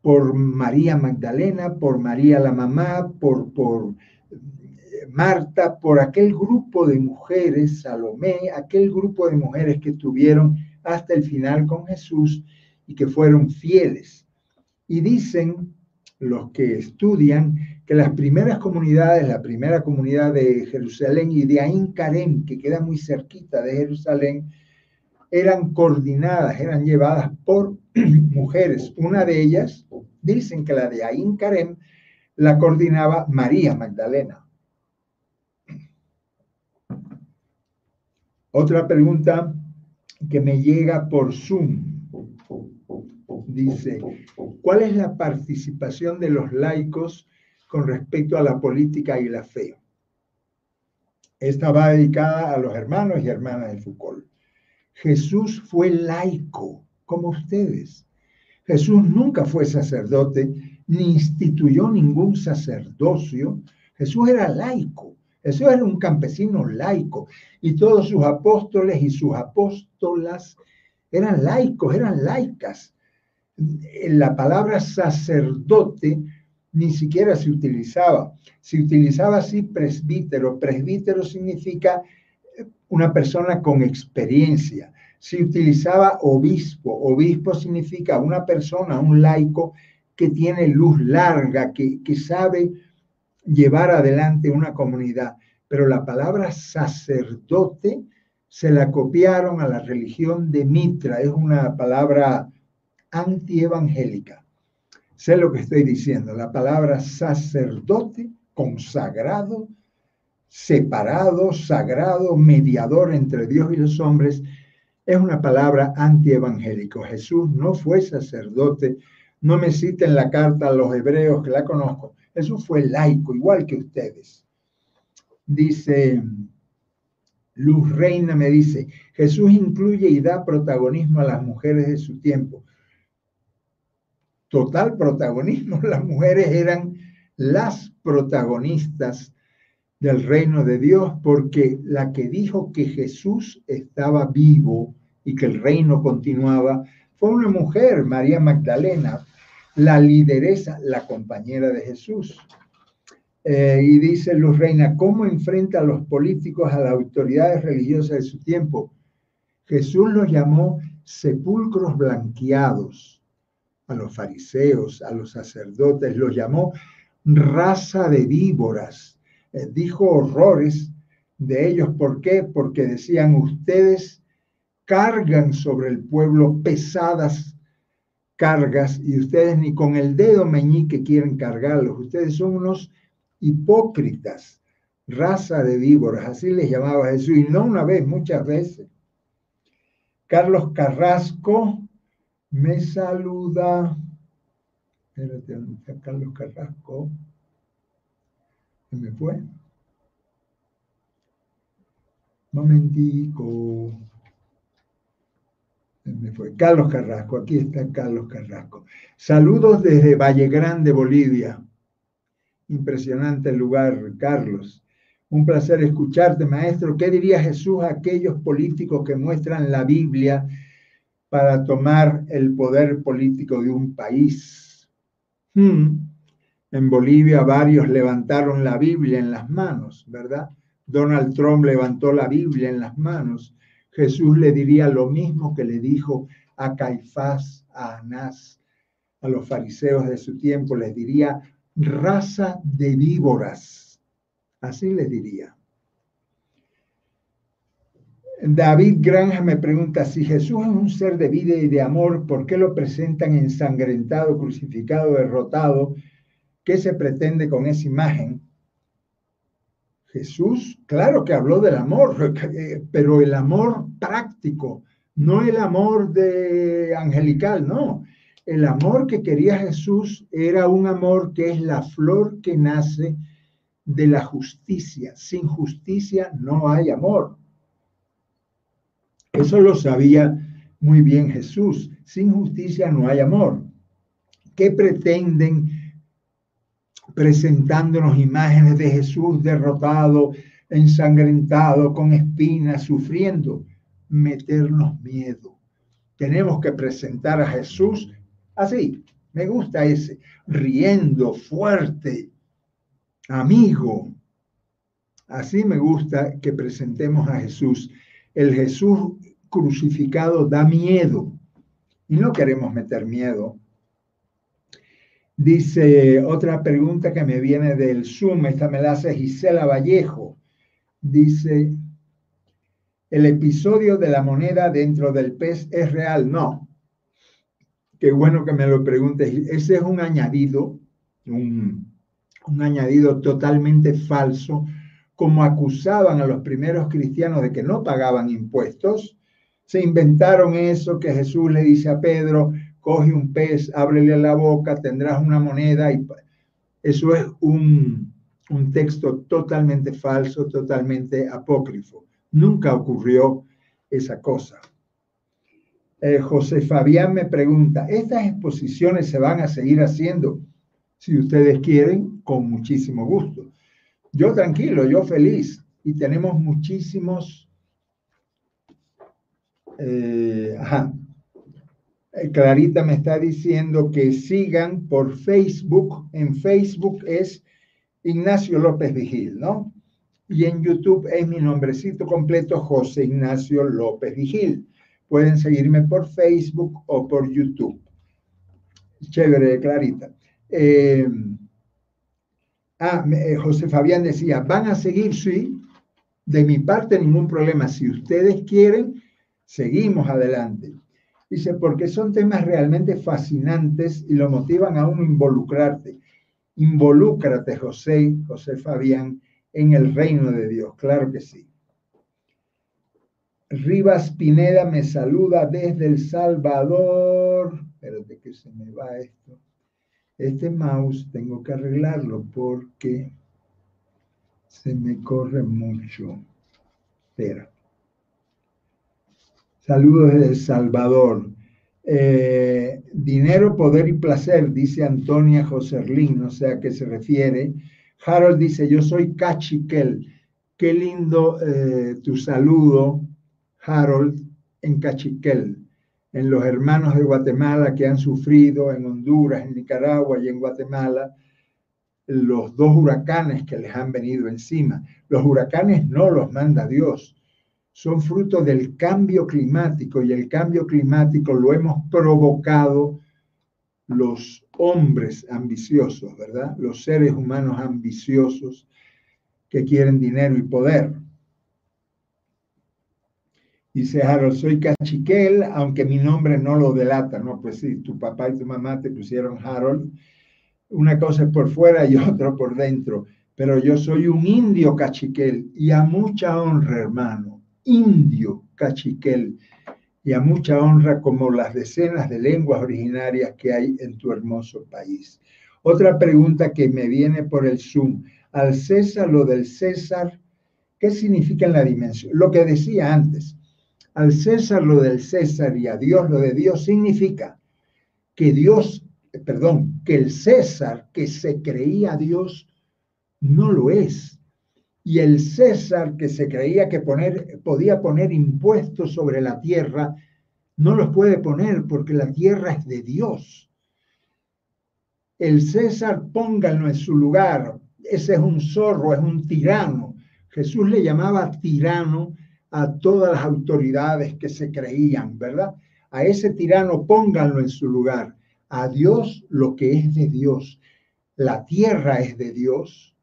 por María Magdalena, por María la mamá, por, por eh, Marta, por aquel grupo de mujeres, Salomé, aquel grupo de mujeres que estuvieron hasta el final con Jesús y que fueron fieles. Y dicen los que estudian que las primeras comunidades, la primera comunidad de Jerusalén y de Ain Karem, que queda muy cerquita de Jerusalén, eran coordinadas, eran llevadas por [clears throat] mujeres. Una de ellas, dicen que la de Ain Karem, la coordinaba María Magdalena. Otra pregunta que me llega por Zoom dice, ¿cuál es la participación de los laicos con respecto a la política y la fe? Esta va dedicada a los hermanos y hermanas de Foucault. Jesús fue laico, como ustedes. Jesús nunca fue sacerdote, ni instituyó ningún sacerdocio. Jesús era laico. Jesús era un campesino laico. Y todos sus apóstoles y sus apóstolas eran laicos, eran laicas la palabra sacerdote ni siquiera se utilizaba. Se utilizaba así presbítero. Presbítero significa una persona con experiencia. Se utilizaba obispo. Obispo significa una persona, un laico que tiene luz larga, que, que sabe llevar adelante una comunidad. Pero la palabra sacerdote se la copiaron a la religión de Mitra. Es una palabra antievangélica. Sé lo que estoy diciendo. La palabra sacerdote, consagrado, separado, sagrado, mediador entre Dios y los hombres, es una palabra antievangélico. Jesús no fue sacerdote. No me citen la carta a los hebreos que la conozco. Jesús fue laico, igual que ustedes. Dice Luz Reina, me dice, Jesús incluye y da protagonismo a las mujeres de su tiempo total protagonismo. [laughs] Las mujeres eran las protagonistas del reino de Dios porque la que dijo que Jesús estaba vivo y que el reino continuaba fue una mujer, María Magdalena, la lideresa, la compañera de Jesús. Eh, y dice Luz Reina, ¿cómo enfrenta a los políticos a las autoridades religiosas de su tiempo? Jesús los llamó sepulcros blanqueados a los fariseos, a los sacerdotes, los llamó raza de víboras. Eh, dijo horrores de ellos. ¿Por qué? Porque decían, ustedes cargan sobre el pueblo pesadas cargas y ustedes ni con el dedo meñique quieren cargarlos. Ustedes son unos hipócritas, raza de víboras, así les llamaba Jesús, y no una vez, muchas veces. Carlos Carrasco me saluda, espérate, Carlos Carrasco, me fue. Momentico. Me fue. Carlos Carrasco, aquí está Carlos Carrasco. Saludos desde Valle Grande, Bolivia. Impresionante el lugar, Carlos. Un placer escucharte, maestro. ¿Qué diría Jesús a aquellos políticos que muestran la Biblia para tomar el poder político de un país? Hmm. En Bolivia varios levantaron la Biblia en las manos, ¿verdad? Donald Trump levantó la Biblia en las manos. Jesús le diría lo mismo que le dijo a Caifás, a Anás, a los fariseos de su tiempo, les diría, raza de víboras. Así les diría. David Granja me pregunta, si Jesús es un ser de vida y de amor, ¿por qué lo presentan ensangrentado, crucificado, derrotado? ¿Qué se pretende con esa imagen? Jesús, claro que habló del amor, [laughs] pero el amor práctico, no el amor de angelical, no. El amor que quería Jesús era un amor que es la flor que nace de la justicia. Sin justicia no hay amor. Eso lo sabía muy bien Jesús. Sin justicia no hay amor. ¿Qué pretenden presentándonos imágenes de Jesús derrotado, ensangrentado, con espinas, sufriendo, meternos miedo. Tenemos que presentar a Jesús así, me gusta ese, riendo, fuerte, amigo. Así me gusta que presentemos a Jesús. El Jesús crucificado da miedo y no queremos meter miedo Dice otra pregunta que me viene del Zoom, esta me la hace Gisela Vallejo. Dice, ¿el episodio de la moneda dentro del pez es real? No. Qué bueno que me lo preguntes. Ese es un añadido, un, un añadido totalmente falso, como acusaban a los primeros cristianos de que no pagaban impuestos. Se inventaron eso que Jesús le dice a Pedro, coge un pez, ábrele la boca, tendrás una moneda y eso es un, texto totalmente falso, totalmente apócrifo. Nunca ocurrió esa cosa. Eh, José Fabián me pregunta, ¿estas exposiciones se van a seguir haciendo? Si ustedes quieren, con muchísimo gusto. Yo tranquilo, yo feliz. Y tenemos muchísimos... Eh, ajá, eh, Clarita me está diciendo que sigan por Facebook. En Facebook es Ignacio López Vigil, ¿no? Y en YouTube es mi nombrecito completo, José Ignacio López Vigil. Pueden seguirme por Facebook o por YouTube. Chévere, Clarita. Eh, ah, eh, José Fabián decía, van a seguir, sí. De mi parte, ningún problema. Si ustedes quieren, seguimos adelante. Dice, porque son temas realmente fascinantes y lo motivan a uno involucrarte. Involúcrate, José, José Fabián, en el reino de Dios. Claro que sí. Rivas Pineda me saluda desde El Salvador. Espérate que se me va esto. Este mouse tengo que arreglarlo porque se me corre mucho. Espera. Saludos desde El Salvador. Eh, dinero, poder y placer, dice Antonia Joserlín, no sé a qué se refiere. Harold dice, yo soy Cachiquel. Qué lindo eh, tu saludo, Harold, en Cachiquel, en los hermanos de Guatemala que han sufrido en Honduras, en Nicaragua y en Guatemala los dos huracanes que les han venido encima. Los huracanes no los manda Dios, son fruto del cambio climático y el cambio climático lo hemos provocado los hombres ambiciosos, ¿verdad? Los seres humanos ambiciosos que quieren dinero y poder. Dice Harold, soy cachiquel, aunque mi nombre no lo delata, ¿no? Pues sí, tu papá y tu mamá te pusieron Harold. Una cosa es por fuera y [laughs] otra por dentro. Pero yo soy un indio cachiquel y a mucha honra, hermano indio cachiquel y a mucha honra como las decenas de lenguas originarias que hay en tu hermoso país. Otra pregunta que me viene por el Zoom. Al César lo del César. ¿Qué significa en la dimensión? Lo que decía antes. Al César lo del César y a Dios lo de Dios significa que Dios, perdón, que el César que se creía Dios no lo es. Y el César que se creía que poner, podía poner impuestos sobre la tierra, no los puede poner porque la tierra es de Dios. El César pónganlo en su lugar. Ese es un zorro, es un tirano. Jesús le llamaba tirano a todas las autoridades que se creían, ¿verdad? A ese tirano pónganlo en su lugar. A Dios lo que es de Dios. La tierra es de Dios.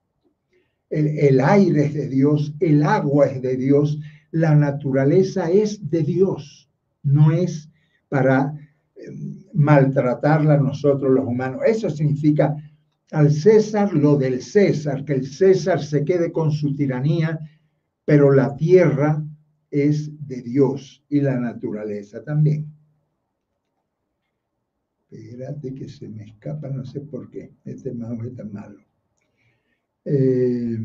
El, el aire es de Dios. El agua es de Dios. La naturaleza es de Dios. No es para eh, maltratarla nosotros los humanos. Eso significa al César lo del César, que el César se quede con su tiranía, pero la tierra es de Dios y la naturaleza también. Espérate que se me escapa, no sé por qué. Este mouse es tan malo. Eh,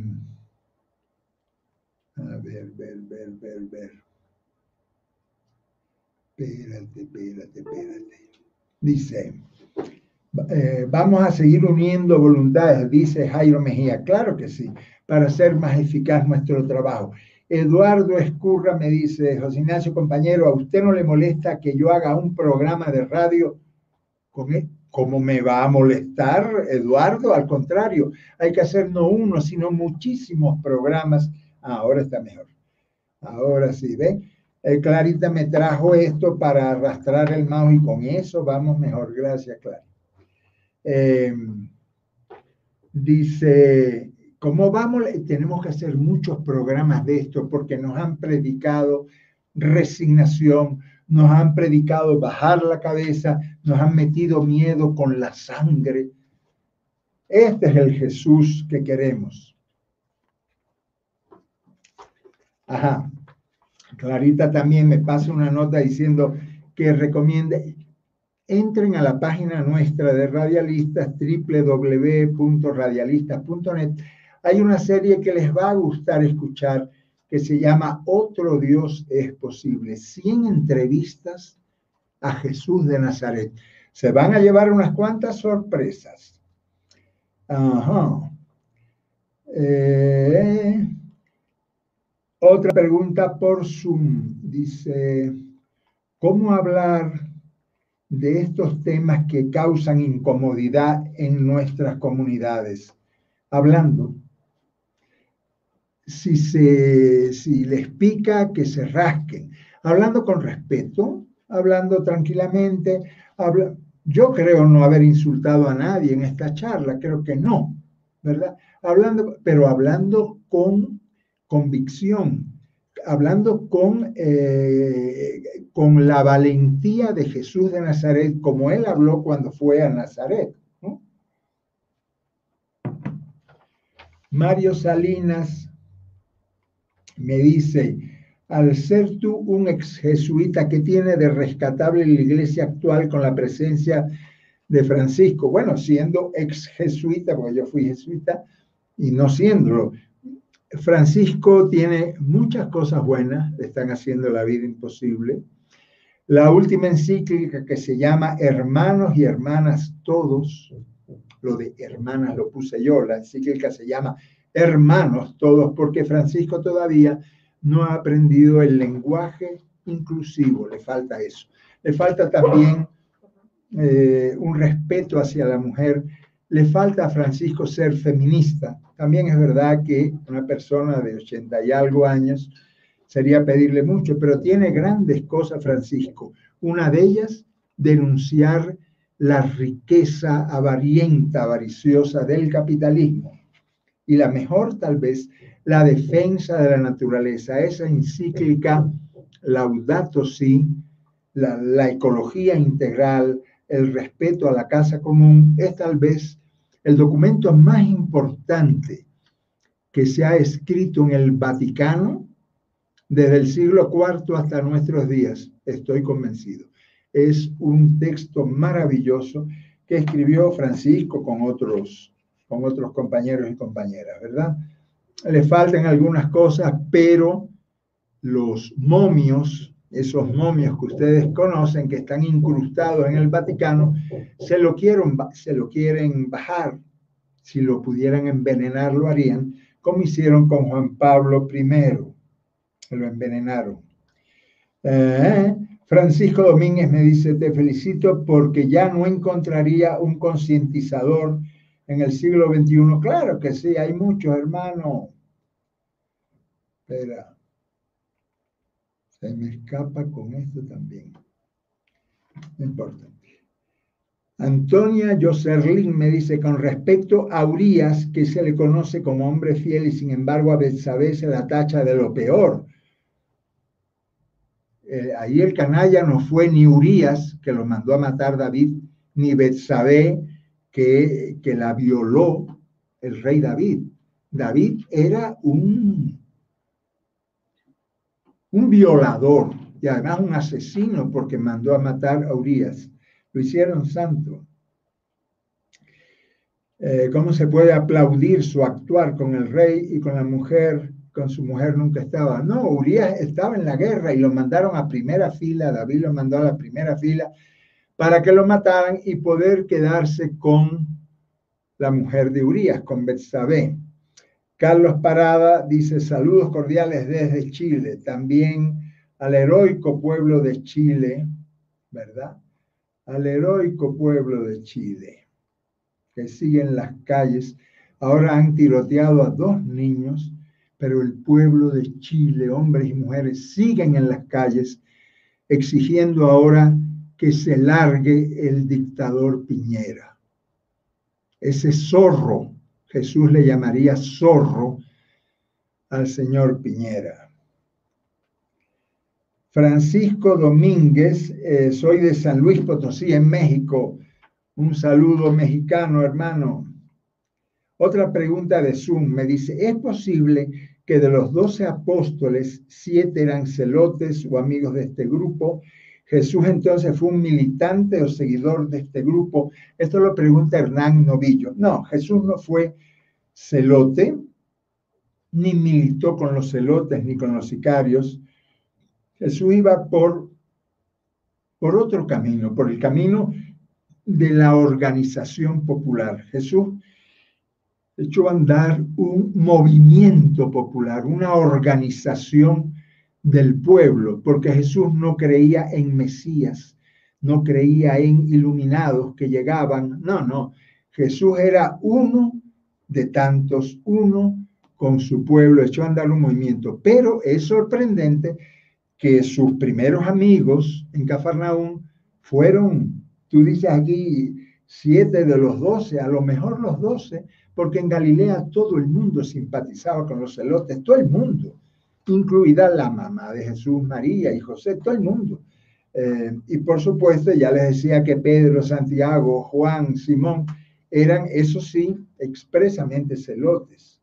a ver, ver, ver, ver, ver. Espérate, espérate, espérate. Dice, eh, vamos a seguir uniendo voluntades, dice Jairo Mejía. Claro que sí, para hacer más eficaz nuestro trabajo. Eduardo Escurra me dice, José Ignacio, compañero, ¿a usted no le molesta que yo haga un programa de radio con él? ¿Cómo me va a molestar, Eduardo? Al contrario, hay que hacer no uno, sino muchísimos programas. Ah, ahora está mejor. Ahora sí, ¿ven? Eh, Clarita me trajo esto para arrastrar el mouse y con eso vamos mejor. Gracias, Clara. Eh, dice, ¿Cómo vamos? Tenemos que hacer muchos programas de esto porque nos han predicado resignación, nos han predicado bajar la cabeza, nos han metido miedo con la sangre. Este es el Jesús que queremos. Ajá. Clarita también me pasa una nota diciendo que recomiende, entren a la página nuestra de radialistas, www.radialistas.net hay una serie que les va a gustar escuchar que se llama Otro Dios es posible. 100 entrevistas a Jesús de Nazaret. Se van a llevar unas cuantas sorpresas. Ajá. Eh, otra pregunta por Zoom. Dice, ¿cómo hablar de estos temas que causan incomodidad en nuestras comunidades? Hablando si, se, si les pica, que se rasquen. Hablando con respeto, hablando tranquilamente. Habla, yo creo no haber insultado a nadie en esta charla, creo que no, ¿verdad? Hablando, pero hablando con convicción, hablando con, eh, con la valentía de Jesús de Nazaret, como él habló cuando fue a Nazaret. Mario Salinas me dice, al ser tú un ex jesuita, ¿qué tiene de rescatable la iglesia actual con la presencia de Francisco? Bueno, siendo ex jesuita, porque yo fui jesuita, y no siendo, Francisco tiene muchas cosas buenas, le están haciendo la vida imposible. La última encíclica que se llama Hermanos y Hermanas Todos, lo de hermanas lo puse yo, la encíclica se llama hermanos todos, porque Francisco todavía no ha aprendido el lenguaje inclusivo, le falta eso. Le falta también eh, un respeto hacia la mujer, le falta a Francisco ser feminista. También es verdad que una persona de ochenta y algo años sería pedirle mucho, pero tiene grandes cosas Francisco. Una de ellas, denunciar la riqueza avarienta, avariciosa del capitalismo y la mejor tal vez la defensa de la naturaleza, esa encíclica Laudato Si, la, la ecología integral, el respeto a la casa común, es tal vez el documento más importante que se ha escrito en el Vaticano desde el siglo IV hasta nuestros días, estoy convencido. Es un texto maravilloso que escribió Francisco con otros con otros compañeros y compañeras, ¿verdad? Le faltan algunas cosas, pero los momios, esos momios que ustedes conocen, que están incrustados en el Vaticano, se lo quieren, se lo quieren bajar. Si lo pudieran envenenar, lo harían, como hicieron con Juan Pablo I. Lo envenenaron. Eh, Francisco Domínguez me dice, te felicito porque ya no encontraría un concientizador en el siglo XXI. Claro que sí, hay muchos, hermano. Espera. Se me escapa con esto también. No importa. Antonia Joserlin me dice, con respecto a Urias, que se le conoce como hombre fiel y sin embargo a Betsabé se la tacha de lo peor. Eh, ahí el canalla no fue ni Urias, que lo mandó a matar David, ni Betsabé, que, que la violó el rey David. David era un, un violador y además un asesino porque mandó a matar a Urias. Lo hicieron santo. Eh, ¿Cómo se puede aplaudir su actuar con el rey y con la mujer con su mujer nunca estaba. No, Urias estaba en la guerra y lo mandaron a primera fila, David lo mandó a la primera fila para que lo mataran y poder quedarse con la mujer de Urias, con Betsabé. Carlos Parada dice saludos cordiales desde Chile, también al heroico pueblo de Chile, ¿verdad? Al heroico pueblo de Chile, que siguen las calles. Ahora han tiroteado a dos niños pero el pueblo de Chile, hombres y mujeres, siguen en las calles exigiendo ahora que se largue el dictador Piñera. Ese zorro, Jesús le llamaría zorro al señor Piñera. Francisco Domínguez, eh, soy de San Luis Potosí, en México. Un saludo mexicano, hermano. Otra pregunta de Zoom me dice, ¿es posible que de los doce apóstoles, siete eran celotes o amigos de este grupo. Jesús entonces fue un militante o seguidor de este grupo. Esto lo pregunta Hernán Novillo. No, Jesús no fue celote, ni militó con los celotes ni con los sicarios. Jesús iba por, por otro camino, por el camino de la organización popular. Jesús echó a andar un movimiento popular, una organización del pueblo, porque Jesús no creía en Mesías, no creía en iluminados que llegaban, no, no, Jesús era uno de tantos, uno con su pueblo, echó a andar un movimiento, pero es sorprendente que sus primeros amigos en Cafarnaún fueron, tú dices aquí, siete de los doce, a lo mejor los doce, porque en Galilea todo el mundo simpatizaba con los celotes, todo el mundo, incluida la mamá de Jesús, María y José, todo el mundo. Eh, y por supuesto, ya les decía que Pedro, Santiago, Juan, Simón eran, eso sí, expresamente celotes.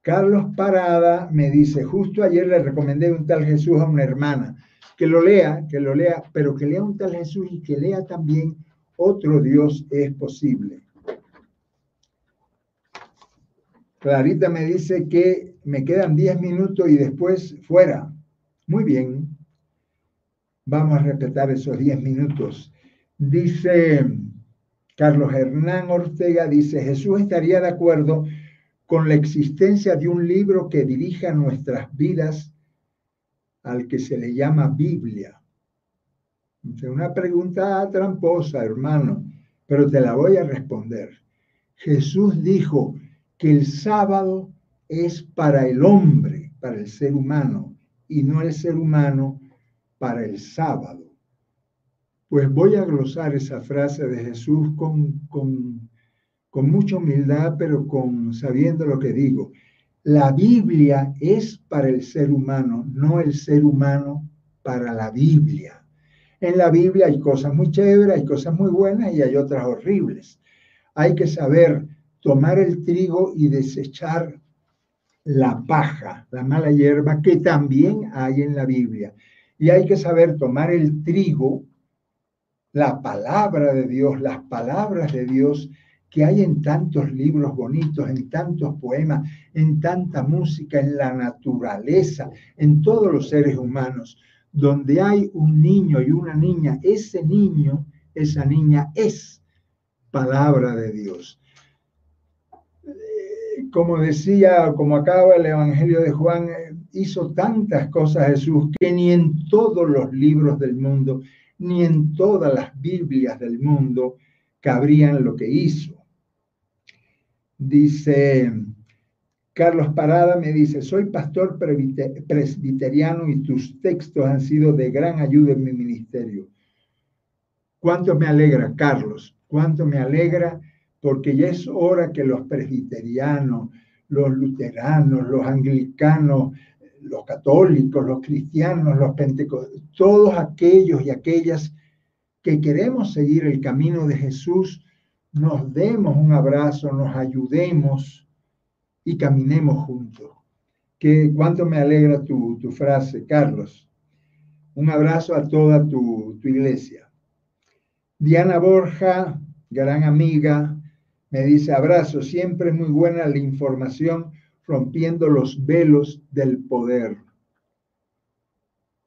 Carlos Parada me dice, justo ayer le recomendé un tal Jesús a una hermana, que lo lea, que lo lea, pero que lea un tal Jesús y que lea también otro Dios es posible. Clarita me dice que me quedan 10 minutos y después fuera. Muy bien. Vamos a respetar esos 10 minutos. Dice Carlos Hernán Ortega, dice, Jesús estaría de acuerdo con la existencia de un libro que dirija nuestras vidas al que se le llama Biblia. Una pregunta tramposa, hermano, pero te la voy a responder. Jesús dijo, que el sábado es para el hombre, para el ser humano, y no el ser humano para el sábado. Pues voy a glosar esa frase de Jesús con, con, con mucha humildad, pero con sabiendo lo que digo. La Biblia es para el ser humano, no el ser humano para la Biblia. En la Biblia hay cosas muy chéveres, hay cosas muy buenas y hay otras horribles. Hay que saber tomar el trigo y desechar la paja, la mala hierba que también hay en la Biblia. Y hay que saber tomar el trigo, la palabra de Dios, las palabras de Dios, que hay en tantos libros bonitos, en tantos poemas, en tanta música, en la naturaleza, en todos los seres humanos, donde hay un niño y una niña, ese niño, esa niña es palabra de Dios. Como decía, como acaba el Evangelio de Juan, eh, hizo tantas cosas Jesús que ni en todos los libros del mundo, ni en todas las Biblias del mundo cabrían lo que hizo. Dice Carlos Parada, me dice, soy pastor presbiteriano y tus textos han sido de gran ayuda en mi ministerio. ¿Cuánto me alegra, Carlos? ¿Cuánto me alegra? Porque ya es hora que los presbiterianos, los luteranos, los anglicanos, los católicos, los cristianos, los pentecostales, todos aquellos y aquellas que queremos seguir el camino de Jesús, nos demos un abrazo, nos ayudemos y caminemos juntos. Que cuánto me alegra tu, frase, Carlos. Un abrazo a toda tu, tu iglesia. Diana Borja, gran amiga, me dice abrazo, siempre es muy buena la información rompiendo los velos del poder.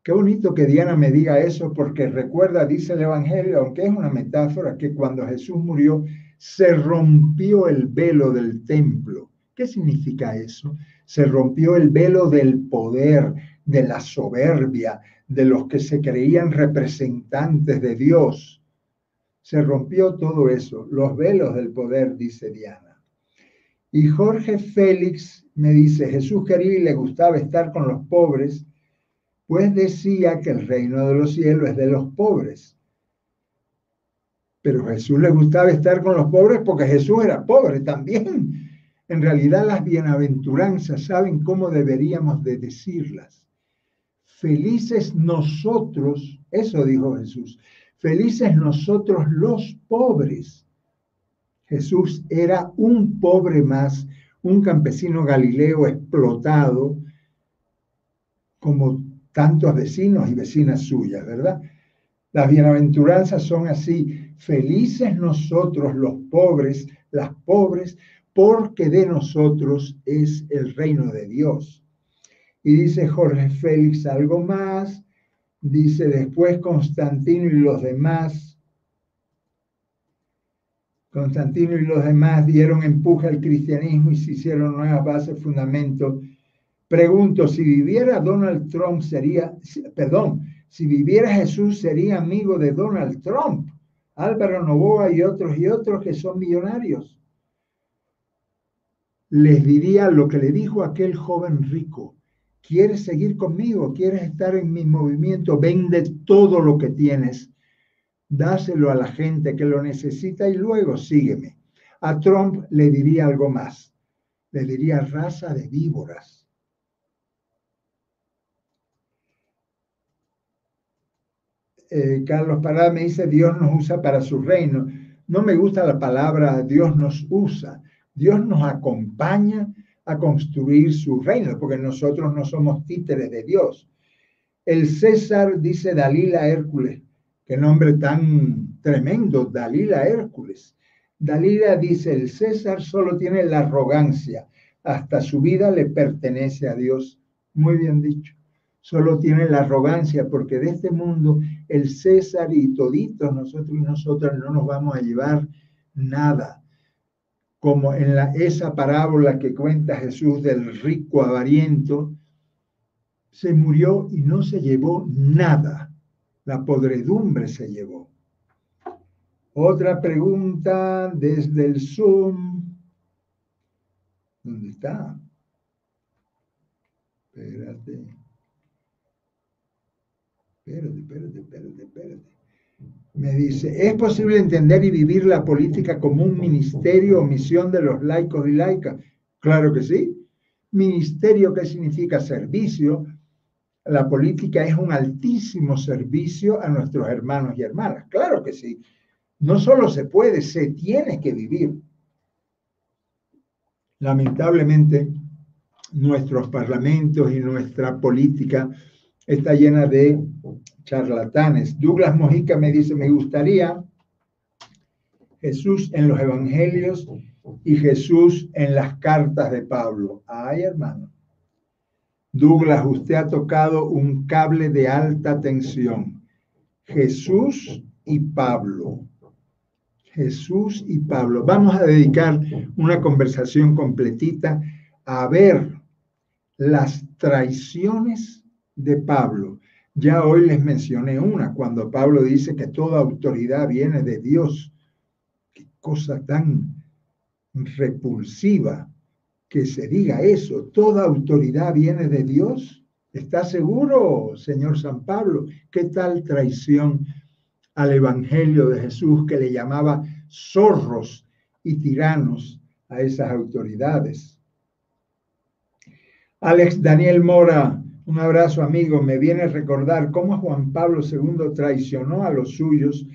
Qué bonito que Diana me diga eso porque recuerda, dice el Evangelio, aunque es una metáfora, que cuando Jesús murió se rompió el velo del templo. ¿Qué significa eso? Se rompió el velo del poder, de la soberbia, de los que se creían representantes de Dios. Se rompió todo eso, los velos del poder, dice Diana. Y Jorge Félix me dice, Jesús quería y le gustaba estar con los pobres pues decía que el reino de los cielos es de los pobres. Pero Jesús le gustaba estar con los pobres porque Jesús era pobre también. En realidad las bienaventuranzas saben cómo deberíamos de decirlas. Felices nosotros, eso dijo Jesús, felices nosotros los pobres. Jesús era un pobre más, un campesino galileo explotado, como tantos vecinos y vecinas suyas, ¿verdad? Las bienaventuranzas son así, felices nosotros los pobres, las pobres, porque de nosotros es el reino de Dios. Y dice Jorge Félix algo más, dice después Constantino y los demás, Constantino y los demás dieron empuje al cristianismo y se hicieron nuevas bases, fundamentos Pregunto, si viviera Donald Trump sería, perdón, si viviera Jesús sería amigo de Donald Trump, Álvaro Novoa y otros y otros que son millonarios. Les diría lo que le dijo aquel joven rico. ¿Quieres seguir conmigo? ¿Quieres estar en mi movimiento? Vende todo lo que tienes. Dáselo a la gente que lo necesita y luego sígueme. A Trump le diría algo más. Le diría raza de víboras Eh, Carlos Parada me dice, Dios nos usa para su reino. No me gusta la palabra Dios nos usa. Dios nos acompaña a construir su reino, porque nosotros no somos títeres de Dios. El César dice Dalila Hércules, qué nombre tan tremendo, Dalila Hércules. Dalila dice, el César solo tiene la arrogancia, hasta su vida le pertenece a Dios. Muy bien dicho solo tiene la arrogancia, porque de este mundo el César y toditos nosotros y nosotras no nos vamos a llevar nada. Como en la, esa parábola que cuenta Jesús del rico avariento, se murió y no se llevó nada. La podredumbre se llevó. Otra pregunta desde el Zoom. ¿Dónde está? Espérate espérate, espérate, espérate, espérate. Me dice, ¿es posible entender y vivir la política como un ministerio o misión de los laicos y laicas? Claro que sí. Ministerio, ¿qué significa servicio? La política es un altísimo servicio a nuestros hermanos y hermanas. Claro que sí. No solo se puede, se tiene que vivir. Lamentablemente, nuestros parlamentos y nuestra política está llena de charlatanes. Douglas Mojica me dice, me gustaría Jesús en los evangelios y Jesús en las cartas de Pablo. Ay, hermano. Douglas, usted ha tocado un cable de alta tensión. Jesús y Pablo. Jesús y Pablo. Vamos a dedicar una conversación completita a ver las traiciones de Pablo. Ya hoy les mencioné una, cuando Pablo dice que toda autoridad viene de Dios. Qué cosa tan repulsiva que se diga eso. Toda autoridad viene de Dios. ¿Está seguro, señor San Pablo? ¿Qué tal traición al Evangelio de Jesús que le llamaba zorros y tiranos a esas autoridades? Alex Daniel Mora, un abrazo amigo, me viene a recordar cómo Juan Pablo II traicionó a los suyos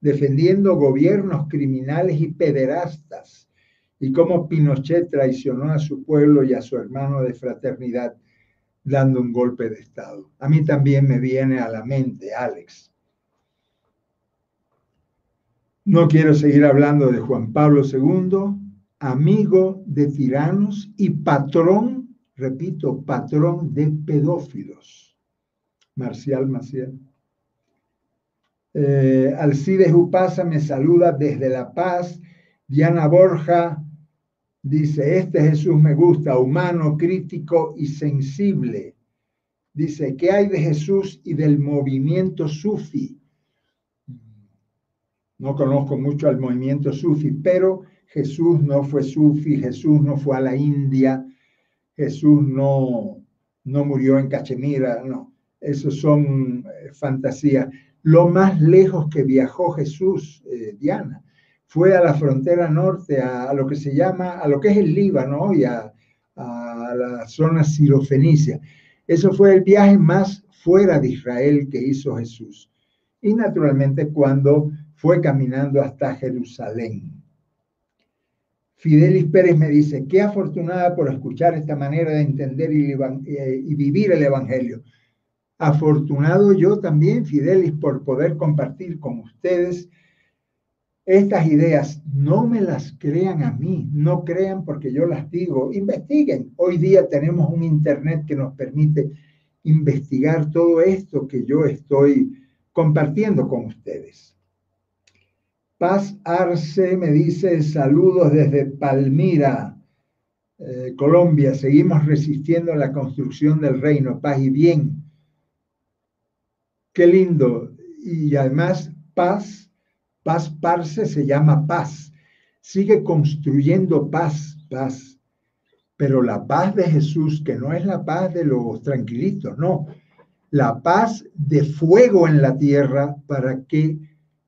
defendiendo gobiernos criminales y pederastas y cómo Pinochet traicionó a su pueblo y a su hermano de fraternidad dando un golpe de Estado. A mí también me viene a la mente, Alex. No quiero seguir hablando de Juan Pablo II, amigo de tiranos y patrón repito, patrón de pedófilos. Marcial Maciel. Eh, Alcides Upasa me saluda desde La Paz. Diana Borja dice, este Jesús me gusta, humano, crítico y sensible. Dice, ¿qué hay de Jesús y del movimiento sufi? No conozco mucho al movimiento sufi, pero Jesús no fue sufi, Jesús no fue a la India, Jesús no, no murió en Cachemira, no, eso son eh, fantasías. Lo más lejos que viajó Jesús, eh, Diana, fue a la frontera norte, a, lo que se llama, a lo que es el Líbano y a, a la zona sirofenicia. Eso fue el viaje más fuera de Israel que hizo Jesús. Y naturalmente cuando fue caminando hasta Jerusalén. Fidelis Pérez me dice, qué afortunada por escuchar esta manera de entender eh, y, vivir el Evangelio. Afortunado yo también, Fidelis, por poder compartir con ustedes estas ideas. No me las crean a mí, no crean porque yo las digo, investiguen. Hoy día tenemos un Internet que nos permite investigar todo esto que yo estoy compartiendo con ustedes. Paz Arce me dice saludos desde Palmira, eh, Colombia. Seguimos resistiendo la construcción del reino, paz y bien. Qué lindo. Y además, paz, paz Parse se llama paz. Sigue construyendo paz, paz. Pero la paz de Jesús, que no es la paz de los tranquilitos, no. La paz de fuego en la tierra para que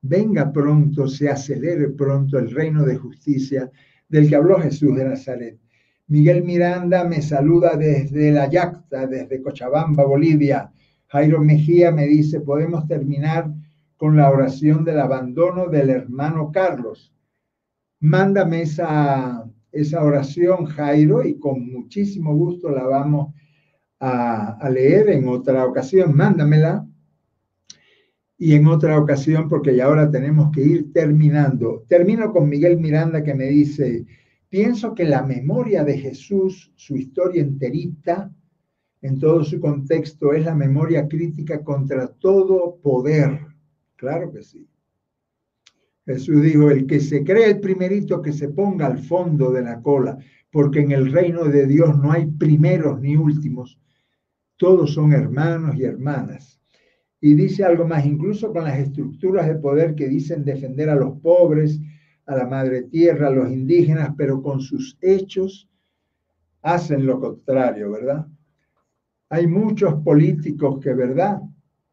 venga pronto, se acelere pronto el reino de justicia del que habló Jesús de Nazaret. Miguel Miranda me saluda desde La Yacta, desde Cochabamba, Bolivia. Jairo Mejía me dice, podemos terminar con la oración del abandono del hermano Carlos. Mándame esa, esa oración, Jairo, y con muchísimo gusto la vamos a, a leer en otra ocasión. Mándamela y en otra ocasión, porque ya ahora tenemos que ir terminando. Termino con Miguel Miranda que me dice, pienso que la memoria de Jesús, su historia enterita, en todo su contexto, es la memoria crítica contra todo poder. Claro que sí. Jesús dijo, el que se cree el primerito que se ponga al fondo de la cola, porque en el reino de Dios no hay primeros ni últimos, todos son hermanos y hermanas. Y dice algo más, incluso con las estructuras de poder que dicen defender a los pobres, a la madre tierra, a los indígenas, pero con sus hechos hacen lo contrario, ¿verdad? Hay muchos políticos que, ¿verdad?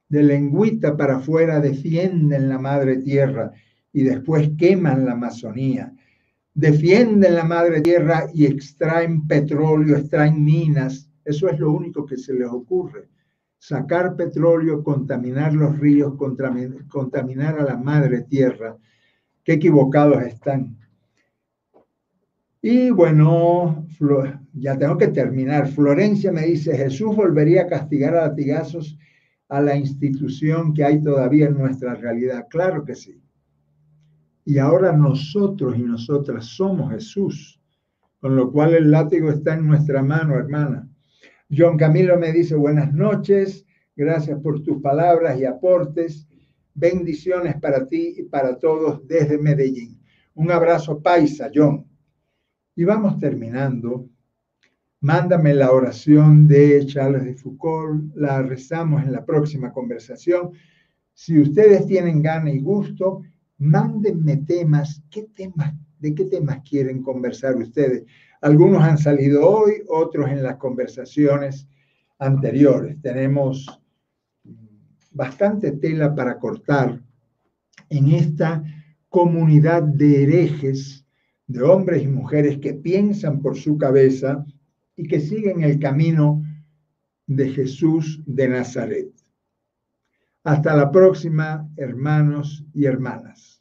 De lengüita para afuera defienden la madre tierra y después queman la Amazonía. Defienden la madre tierra y extraen petróleo, extraen minas. Eso es lo único que se les ocurre sacar petróleo, contaminar los ríos, contaminar a la madre tierra. Qué equivocados están. Y bueno, ya tengo que terminar. Florencia me dice, Jesús volvería a castigar a latigazos a la institución que hay todavía en nuestra realidad. Claro que sí. y ahora nosotros y nosotras somos Jesús, con lo cual el látigo está en nuestra mano, hermana. John Camilo me dice buenas noches, gracias por tus palabras y aportes. Bendiciones para ti y para todos desde Medellín. Un abrazo paisa, John. Y vamos terminando. Mándame la oración de Charles de Foucault, la rezamos en la próxima conversación. Si ustedes tienen gana y gusto, mándenme temas, ¿qué temas, de qué temas quieren conversar ustedes? Algunos han salido hoy, otros en las conversaciones anteriores. Tenemos bastante tela para cortar en esta comunidad de herejes, de hombres y mujeres que piensan por su cabeza y que siguen el camino de Jesús de Nazaret. Hasta la próxima, hermanos y hermanas.